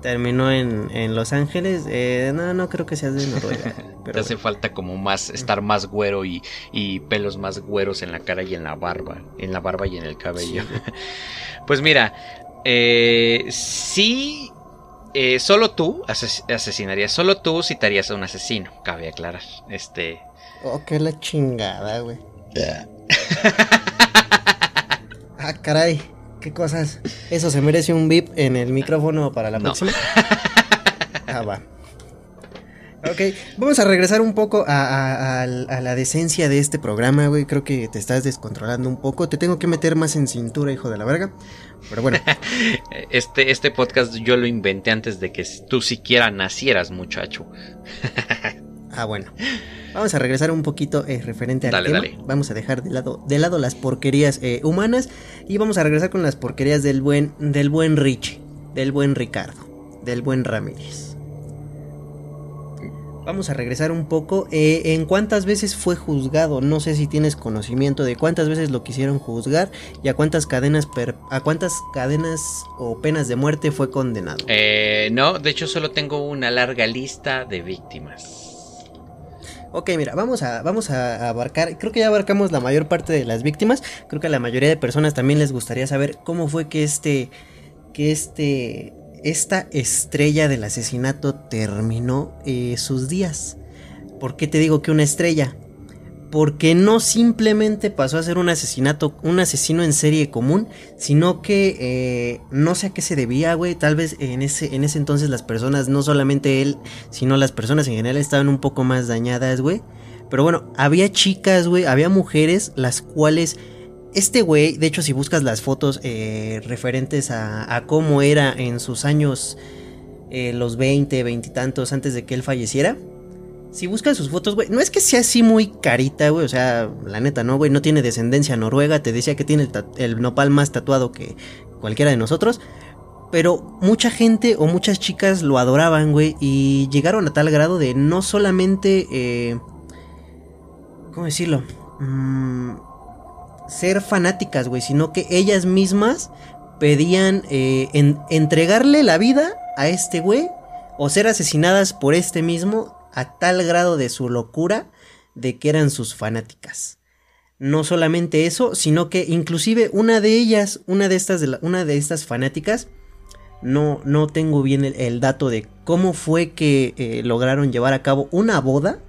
terminó en, en Los Ángeles. Eh, no, no creo que seas de Noruega. Pero Te hace falta como más, estar más güero y, y, pelos más güeros en la cara y en la barba. En la barba y en el cabello. pues mira, eh, sí, eh, solo tú asesinarías, solo tú citarías a un asesino, cabe aclarar. Este. Oh, qué la chingada, güey. ah, caray. ¿Qué cosas? Eso se merece un bip en el micrófono para la próxima. ah, va. Ok, vamos a regresar un poco a, la decencia de este programa, güey. Creo que te estás descontrolando un poco. Te tengo que meter más en cintura, hijo de la verga. Pero bueno. este, este podcast yo lo inventé antes de que tú siquiera nacieras, muchacho. ah, bueno. Vamos a regresar un poquito eh, referente al tema. Vamos a dejar de lado, de lado las porquerías eh, humanas y vamos a regresar con las porquerías del buen, del buen Rich, del buen Ricardo, del buen Ramírez. Vamos a regresar un poco eh, en cuántas veces fue juzgado. No sé si tienes conocimiento de cuántas veces lo quisieron juzgar y a cuántas cadenas a cuántas cadenas o penas de muerte fue condenado. no, de hecho solo tengo una larga lista de víctimas. Ok, mira, vamos a, vamos a abarcar, creo que ya abarcamos la mayor parte de las víctimas, creo que a la mayoría de personas también les gustaría saber cómo fue que este, que este, esta estrella del asesinato terminó eh, sus días. ¿Por qué te digo que una estrella? Porque no simplemente pasó a ser un asesinato, un asesino en serie común, sino que eh, no sé a qué se debía, güey. Tal vez en ese, en ese entonces las personas, no solamente él, sino las personas en general estaban un poco más dañadas, güey. Pero bueno, había chicas, güey, había mujeres las cuales... Este güey, de hecho si buscas las fotos eh, referentes a, cómo era en sus años, eh, los 20, 20 y tantos antes de que él falleciera, si buscas sus fotos, güey, no es que sea así muy carita, güey. O sea, la neta, no, güey. No tiene descendencia noruega. Te decía que tiene el, nopal más tatuado que cualquiera de nosotros. Pero mucha gente o muchas chicas lo adoraban, güey. Y llegaron a tal grado de no solamente. Eh, ¿Cómo decirlo? Mm, ser fanáticas, güey. Sino que ellas mismas pedían eh, entregarle la vida a este güey. O ser asesinadas por este mismo a tal grado de su locura de que eran sus fanáticas. No solamente eso, sino que inclusive una de ellas, una de estas, una de estas fanáticas, no, no tengo bien el, dato de cómo fue que eh, lograron llevar a cabo una boda.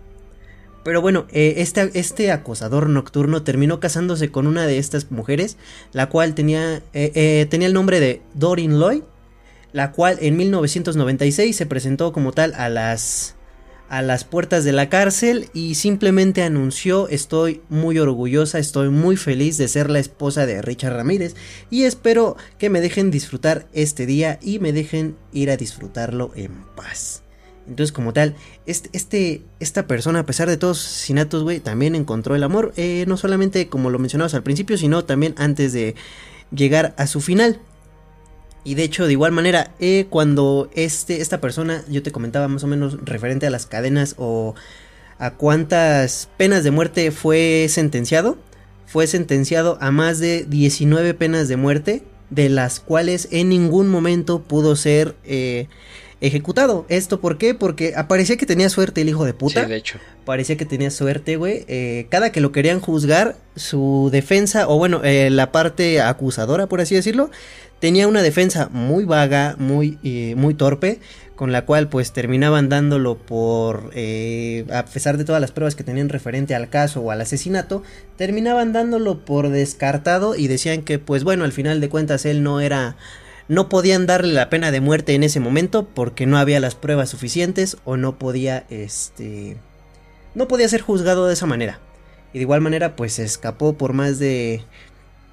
Pero bueno, este, este, acosador nocturno terminó casándose con una de estas mujeres, la cual tenía, eh, tenía el nombre de Dorin Lloyd, la cual en 1996 se presentó como tal a las a las puertas de la cárcel y simplemente anunció estoy muy orgullosa, estoy muy feliz de ser la esposa de Richard Ramírez y espero que me dejen disfrutar este día y me dejen ir a disfrutarlo en paz. Entonces, como tal, este, este, esta persona, a pesar de todos sus asesinatos, güey, también encontró el amor. Eh, no solamente como lo mencionamos al principio, sino también antes de llegar a su final. Y de hecho, de igual manera, eh, cuando este, esta persona, yo te comentaba más o menos referente a las cadenas o a cuántas penas de muerte fue sentenciado, fue sentenciado a más de 19 penas de muerte, de las cuales en ningún momento pudo ser eh, ejecutado. ¿Esto por qué? Porque parecía que tenía suerte el hijo de puta. Sí, de hecho. Parecía que tenía suerte, güey. Eh, cada que lo querían juzgar, su defensa, o bueno, eh, la parte acusadora, por así decirlo, tenía una defensa muy vaga, muy, eh, muy torpe, con la cual pues terminaban dándolo por, a pesar de todas las pruebas que tenían referente al caso o al asesinato, terminaban dándolo por descartado y decían que pues bueno, al final de cuentas él no era no podían darle la pena de muerte en ese momento porque no había las pruebas suficientes o no podía, este, no podía ser juzgado de esa manera. Y de igual manera, pues se escapó por más de,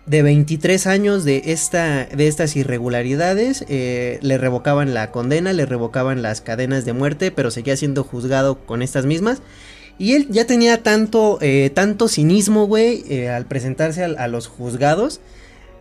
de 23 años de, esta, de estas irregularidades. Eh, le revocaban la condena, le revocaban las cadenas de muerte, pero seguía siendo juzgado con estas mismas. Y él ya tenía tanto, eh, tanto cinismo, güey, eh, al presentarse a los juzgados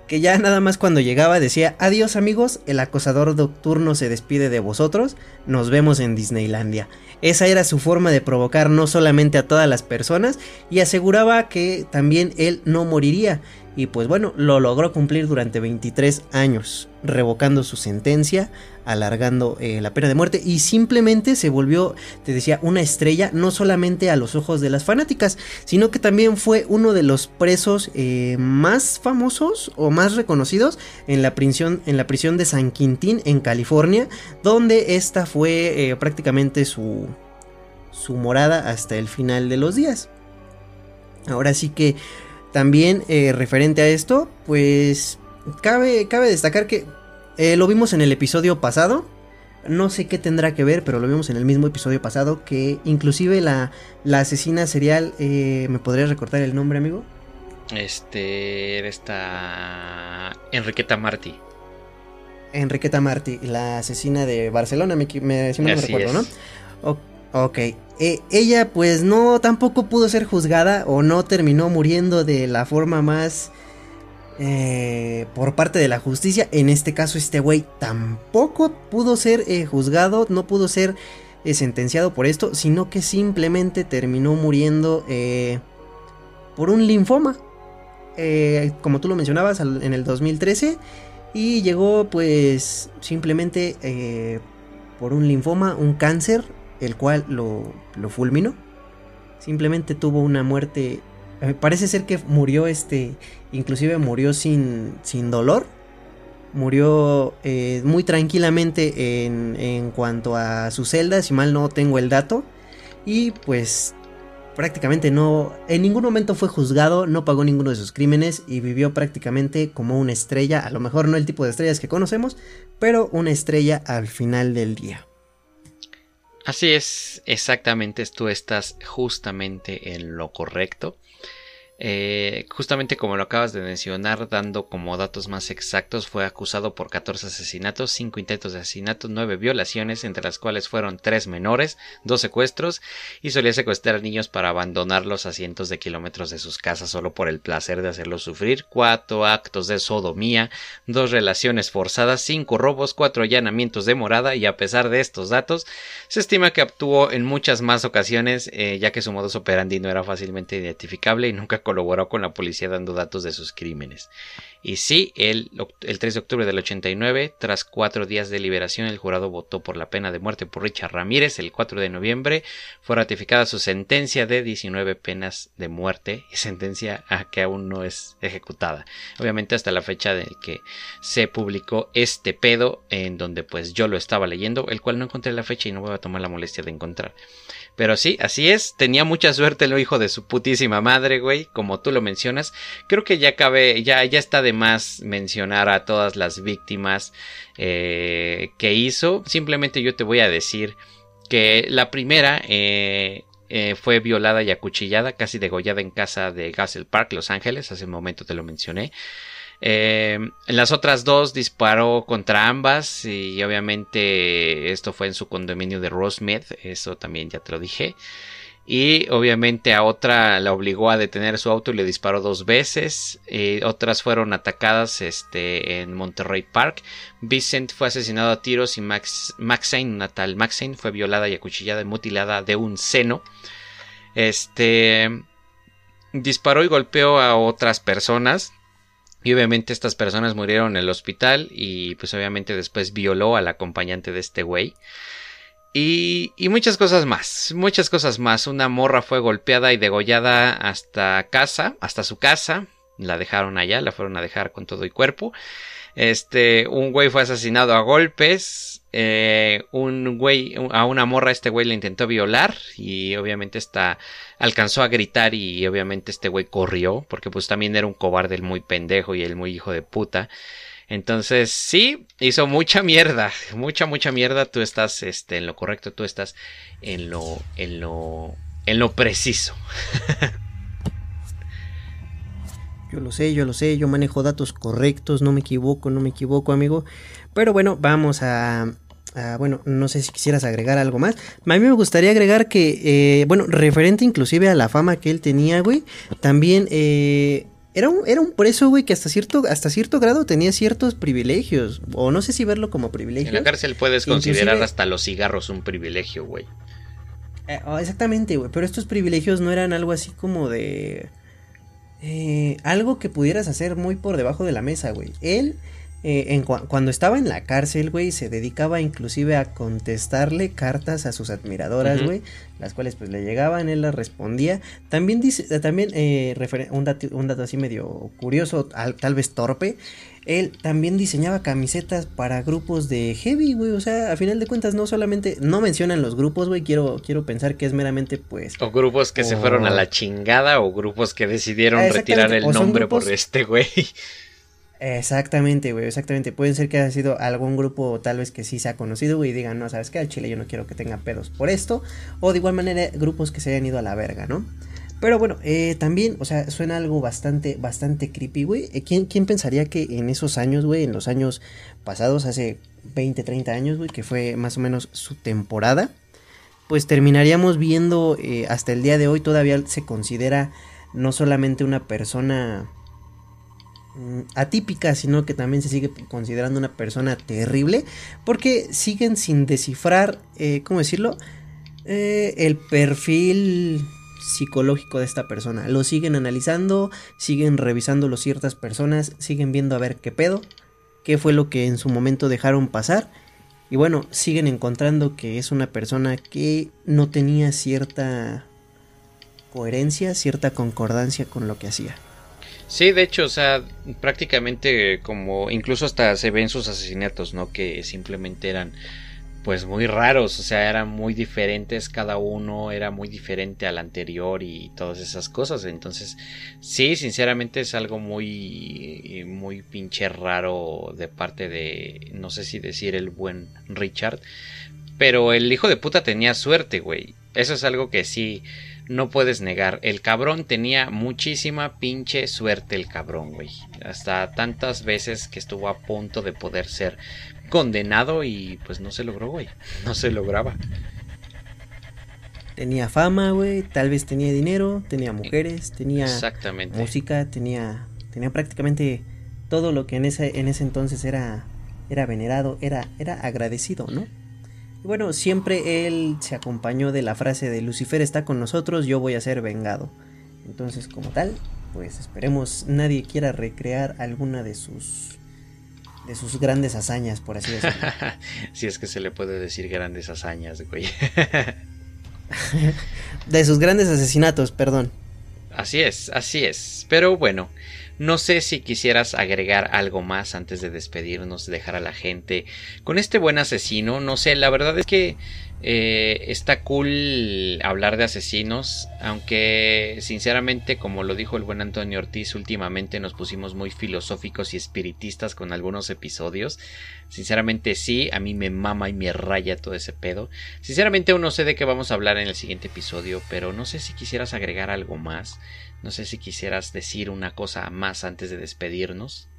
que ya nada más cuando llegaba decía, adiós amigos, el acosador nocturno se despide de vosotros, nos vemos en Disneylandia. Esa era su forma de provocar no solamente a todas las personas y aseguraba que también él no moriría. Y pues bueno, lo logró cumplir durante 23 años, revocando su sentencia, alargando eh, la pena de muerte y simplemente se volvió, te decía, una estrella no solamente a los ojos de las fanáticas, sino que también fue uno de los presos eh, más famosos o más reconocidos en la prisión, en la prisión de San Quintín en California, donde esta fue eh, prácticamente su, su morada hasta el final de los días. Ahora sí que también eh, referente a esto, pues cabe, cabe destacar que eh, lo vimos en el episodio pasado. No sé qué tendrá que ver, pero lo vimos en el mismo episodio pasado. Que inclusive la, la asesina serial, eh, ¿me podrías recordar el nombre, amigo? Este, era esta Enriqueta Martí. Enriqueta Martí, la asesina de Barcelona, me, me, si no me recuerdo, ¿no? ok, eh, ella pues no tampoco pudo ser juzgada o no terminó muriendo de la forma más eh, por parte de la justicia. En este caso este güey tampoco pudo ser eh, juzgado, no pudo ser sentenciado por esto, sino que simplemente terminó muriendo por un linfoma. como tú lo mencionabas en el 2013 y llegó pues simplemente por un linfoma, un cáncer el cual lo, fulminó. Simplemente tuvo una muerte. Eh, parece ser que murió este. Inclusive murió sin, sin dolor. Murió eh, muy tranquilamente en, en cuanto a su celda, si mal no tengo el dato. Y pues prácticamente no, en ningún momento fue juzgado, no pagó ninguno de sus crímenes y vivió prácticamente como una estrella, a lo mejor no el tipo de estrellas que conocemos, pero una estrella al final del día. Así es, exactamente, tú estás justamente en lo correcto. Eh, justamente como lo acabas de mencionar, dando como datos más exactos, fue acusado por 14 asesinatos, 5 intentos de asesinato, 9 violaciones, entre las cuales fueron 3 menores, 2 secuestros, y solía secuestrar niños para abandonarlos a cientos de kilómetros de sus casas solo por el placer de hacerlos sufrir, 4 actos de sodomía, 2 relaciones forzadas, 5 robos, 4 allanamientos de morada, y a pesar de estos datos, se estima que actuó en muchas más ocasiones, eh, ya que su modus operandi no era fácilmente identificable y nunca colaboró con la policía dando datos de sus crímenes. Y sí, el, el 3 de octubre del 89, tras cuatro días de liberación, el jurado votó por la pena de muerte por Richard Ramírez. El 4 de noviembre fue ratificada su sentencia de 19 penas de muerte y sentencia a que aún no es ejecutada. Obviamente hasta la fecha en que se publicó este pedo, en donde pues yo lo estaba leyendo, el cual no encontré la fecha y no voy a tomar la molestia de encontrar. Pero sí, así es. Tenía mucha suerte el hijo de su putísima madre, güey. Como tú lo mencionas. Creo que ya cabe, ya, ya está de más mencionar a todas las víctimas eh, que hizo. Simplemente yo te voy a decir que la primera eh, eh, fue violada y acuchillada, casi degollada en casa de Gassel Park, Los Ángeles. Hace un momento te lo mencioné. en las otras dos disparó contra ambas y obviamente esto fue en su condominio de Rosemead, eso también ya te lo dije. Y obviamente a otra la obligó a detener su auto y le disparó dos veces. otras fueron atacadas este, en Monterrey Park. Vincent fue asesinado a tiros y Max, Maxine, natal Maxine, fue violada y acuchillada y mutilada de un seno. Este. disparó y golpeó a otras personas. Y obviamente estas personas murieron en el hospital y pues obviamente después violó al acompañante de este güey. Y, muchas cosas más, muchas cosas más. Una morra fue golpeada y degollada hasta casa, hasta su casa. La dejaron allá, la fueron a dejar con todo y cuerpo. Este, un güey fue asesinado a golpes. Eh, un güey, a una morra, este güey le intentó violar. Y obviamente esta alcanzó a gritar. Y obviamente este güey corrió. Porque pues también era un cobarde, el muy pendejo y el muy hijo de puta. Entonces, sí, hizo mucha mierda, mucha, mucha mierda. Tú estás este, en lo correcto, tú estás en lo, en lo, en lo preciso. yo lo sé, yo lo sé, yo manejo datos correctos, no me equivoco, no me equivoco, amigo. Pero bueno, vamos a, bueno, no sé si quisieras agregar algo más. A mí me gustaría agregar que, eh, bueno, referente inclusive a la fama que él tenía, güey, también eh, era un, era un preso, güey, que hasta cierto, hasta cierto grado tenía ciertos privilegios. O no sé si verlo como privilegio. En la cárcel puedes considerar hasta los cigarros un privilegio, güey. Eh, oh, exactamente, güey. Pero estos privilegios no eran algo así como de. Eh, algo que pudieras hacer muy por debajo de la mesa, güey. Él eh, cuando estaba en la cárcel, güey, se dedicaba inclusive a contestarle cartas a sus admiradoras, güey, las cuales pues le llegaban, él las respondía. También dice, eh, también eh, un, dato, un, dato, así medio curioso, tal vez torpe, él también diseñaba camisetas para grupos de heavy, güey, o sea, a final de cuentas no solamente, no mencionan los grupos, güey, quiero, quiero pensar que es meramente pues... O grupos que se fueron a la chingada o grupos que decidieron retirar el nombre por este güey. Exactamente, güey, exactamente. Puede ser que haya sido algún grupo tal vez que sí se ha conocido, güey, y digan, no, sabes qué, al chile yo no quiero que tenga pedos por esto. O de igual manera, grupos que se hayan ido a la verga, ¿no? Pero bueno, eh, también, o sea, suena algo bastante, bastante creepy, güey. Eh, ¿Quién, ¿Quién pensaría que en esos años, güey, en los años pasados, hace 20, 30 años, güey, que fue más o menos su temporada, pues terminaríamos viendo eh, hasta el día de hoy todavía se considera no solamente una persona atípica, sino que también se sigue considerando una persona terrible, porque siguen sin descifrar, eh, ¿cómo decirlo? Eh, el perfil psicológico de esta persona. Lo siguen analizando, siguen revisándolo ciertas personas, siguen viendo a ver qué pedo, qué fue lo que en su momento dejaron pasar. Y bueno, siguen encontrando que es una persona que no tenía cierta coherencia, cierta concordancia con lo que hacía. Sí, de hecho, o sea, prácticamente como incluso hasta se ven sus asesinatos, ¿no? Que simplemente eran pues muy raros, o sea, eran muy diferentes cada uno, era muy diferente al anterior y todas esas cosas. Entonces, sí, sinceramente es algo muy muy pinche raro de parte de no sé si decir el buen Richard, pero el hijo de puta tenía suerte, güey. Eso es algo que sí no puedes negar. El cabrón tenía muchísima pinche suerte el cabrón, güey. Hasta tantas veces que estuvo a punto de poder ser condenado y pues no se logró, güey. No se lograba. Tenía fama, güey, tal vez tenía dinero, tenía mujeres, tenía Exactamente. música, tenía tenía prácticamente todo lo que en ese en ese entonces era era venerado, era era agradecido, ¿no? Bueno, siempre él se acompañó de la frase de Lucifer está con nosotros, yo voy a ser vengado. Entonces, como tal, pues esperemos nadie quiera recrear alguna de sus de sus grandes hazañas, por así decirlo. si es que se le puede decir grandes hazañas, güey. de sus grandes asesinatos, perdón. Así es, así es. Pero bueno, no sé si quisieras agregar algo más antes de despedirnos, dejar a la gente con este buen asesino. No sé, la verdad es que eh, está cool hablar de asesinos, aunque sinceramente, como lo dijo el buen Antonio Ortiz, últimamente nos pusimos muy filosóficos y espiritistas con algunos episodios. Sinceramente sí, a mí me mama y me raya todo ese pedo. Sinceramente aún no sé de qué vamos a hablar en el siguiente episodio, pero no sé si quisieras agregar algo más. No sé si quisieras decir una cosa más antes de despedirnos.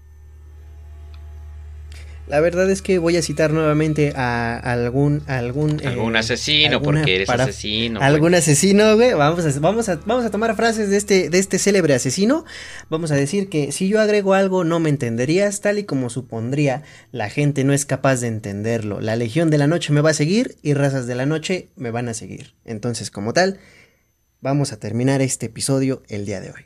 La verdad es que voy a citar nuevamente a algún algún eh, algún asesino porque eres asesino. Algún asesino, güey. Vamos a, vamos a vamos a tomar frases de este de este célebre asesino. Vamos a decir que si yo agrego algo no me entenderías tal y como supondría, la gente no es capaz de entenderlo. La legión de la noche me va a seguir y razas de la noche me van a seguir. Entonces, como tal, vamos a terminar este episodio el día de hoy.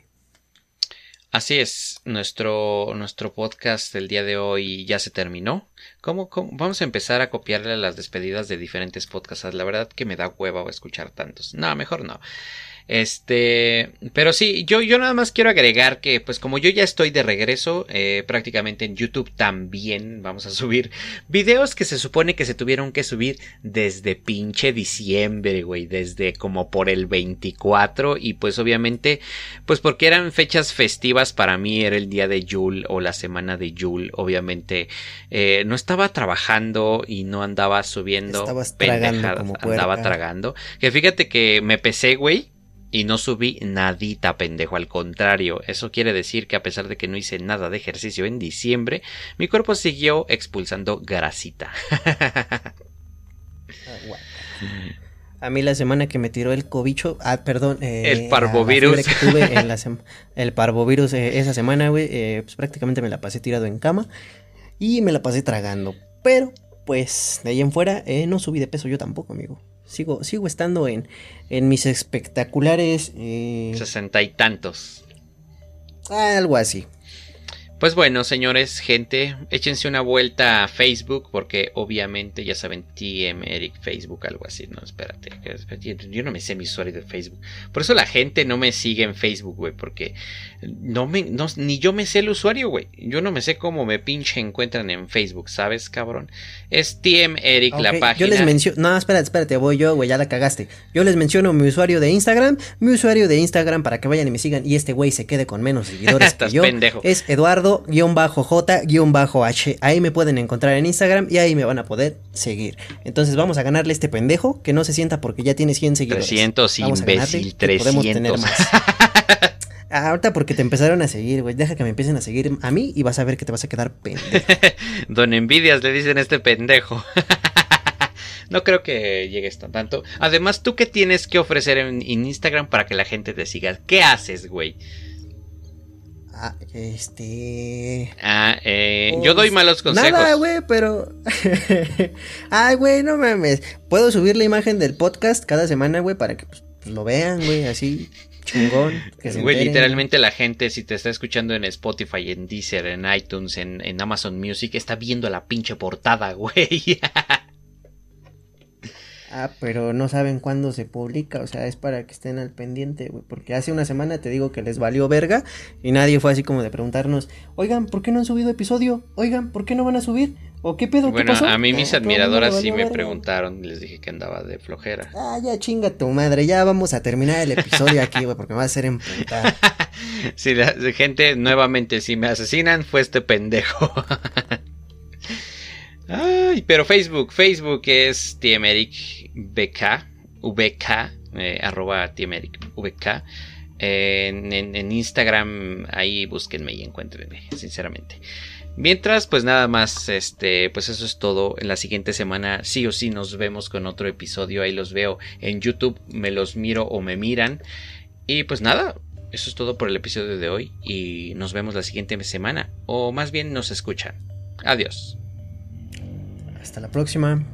Así es, nuestro, nuestro podcast del día de hoy ya se terminó. ¿Cómo, Vamos a empezar a copiarle las despedidas de diferentes podcasts. La verdad que me da hueva escuchar tantos. No, mejor no. Este, pero sí, yo, yo nada más quiero agregar que, pues como yo ya estoy de regreso, eh, prácticamente en YouTube también vamos a subir videos que se supone que se tuvieron que subir desde pinche diciembre, güey, desde como por el 24 y pues obviamente, pues porque eran fechas festivas para mí, era el día de Yule o la semana de Yule, obviamente eh, no estaba trabajando y no andaba subiendo Estabas tragando andaba tragando, que fíjate que me pesé, güey, y no subí nadita, pendejo. Al contrario, eso quiere decir que a pesar de que no hice nada de ejercicio en diciembre, mi cuerpo siguió expulsando grasita. A mí la semana que me tiró el cobicho, ah, perdón, eh, el parvovirus. que tuve en la el parvovirus eh, esa semana, güey, eh, pues prácticamente me la pasé tirado en cama y me la pasé tragando. Pero, pues, de ahí en fuera, no subí de peso yo tampoco, amigo. Sigo, sigo estando en, en mis espectaculares. Eh, Sesenta y tantos. Algo así. Pues bueno, señores, gente, échense una vuelta a Facebook porque obviamente ya saben, TM Eric Facebook, algo así, no, espérate, yo no me sé mi usuario de Facebook. Por eso la gente no me sigue en Facebook, güey, porque no me, ni yo me sé el usuario, güey. Yo no me sé cómo me pinche encuentran en Facebook, ¿sabes, cabrón? Es TM Eric la página. Yo les menciono, no, espérate, espérate, voy yo, güey, ya la cagaste. Yo les menciono mi usuario de Instagram, mi usuario de Instagram para que vayan y me sigan y este güey se quede con menos seguidores que yo. Pendejo. Es Eduardo J-H. Ahí me pueden encontrar en Instagram y ahí me van a poder seguir. Entonces vamos a ganarle este pendejo que no se sienta porque ya tiene 100 seguidores. 300, imbécil, 300. Podemos tener más. Ah, ahorita porque te empezaron a seguir, güey. Deja que me empiecen a seguir a mí y vas a ver que te vas a quedar pendejo. Don Envidias le dicen este pendejo. no creo que llegues tan tanto. Además, ¿tú qué tienes que ofrecer en, en Instagram para que la gente te siga? ¿Qué haces, güey? Ah, este. Ah, eh, yo doy malos consejos. Nada, güey, pero. Ay, güey, no mames. Puedo subir la imagen del podcast cada semana, güey, para que pues, lo vean, güey, así. Chingón. Güey, literalmente la gente, si te está escuchando en Spotify, en Deezer, en iTunes, en, en Amazon Music, está viendo la pinche portada, güey. Ah, pero no saben cuándo se publica, o sea, es para que estén al pendiente, güey, porque hace una semana te digo que les valió verga y nadie fue así como de preguntarnos, oigan, ¿por qué no han subido episodio? Oigan, ¿por qué no van a subir? ¿O qué pedo? Bueno, ¿qué pasó? a mí mis admiradoras sí me preguntaron y les dije que andaba de flojera. Ah, ya chinga tu madre, ya vamos a terminar el episodio aquí, güey, porque me va a hacer emputar. sí, la gente, nuevamente, si me asesinan, fue este pendejo. Ay, pero Facebook, Facebook es Tiemeric eh, arroba. En, en, Instagram, ahí búsquenme y encuéntrenme, sinceramente. Mientras, pues nada más, este, pues eso es todo. En la siguiente semana, sí o sí, nos vemos con otro episodio. Ahí los veo en YouTube, me los miro o me miran. Y pues nada, eso es todo por el episodio de hoy. Y nos vemos la siguiente semana, o más bien nos escuchan. Adiós. Hasta la próxima.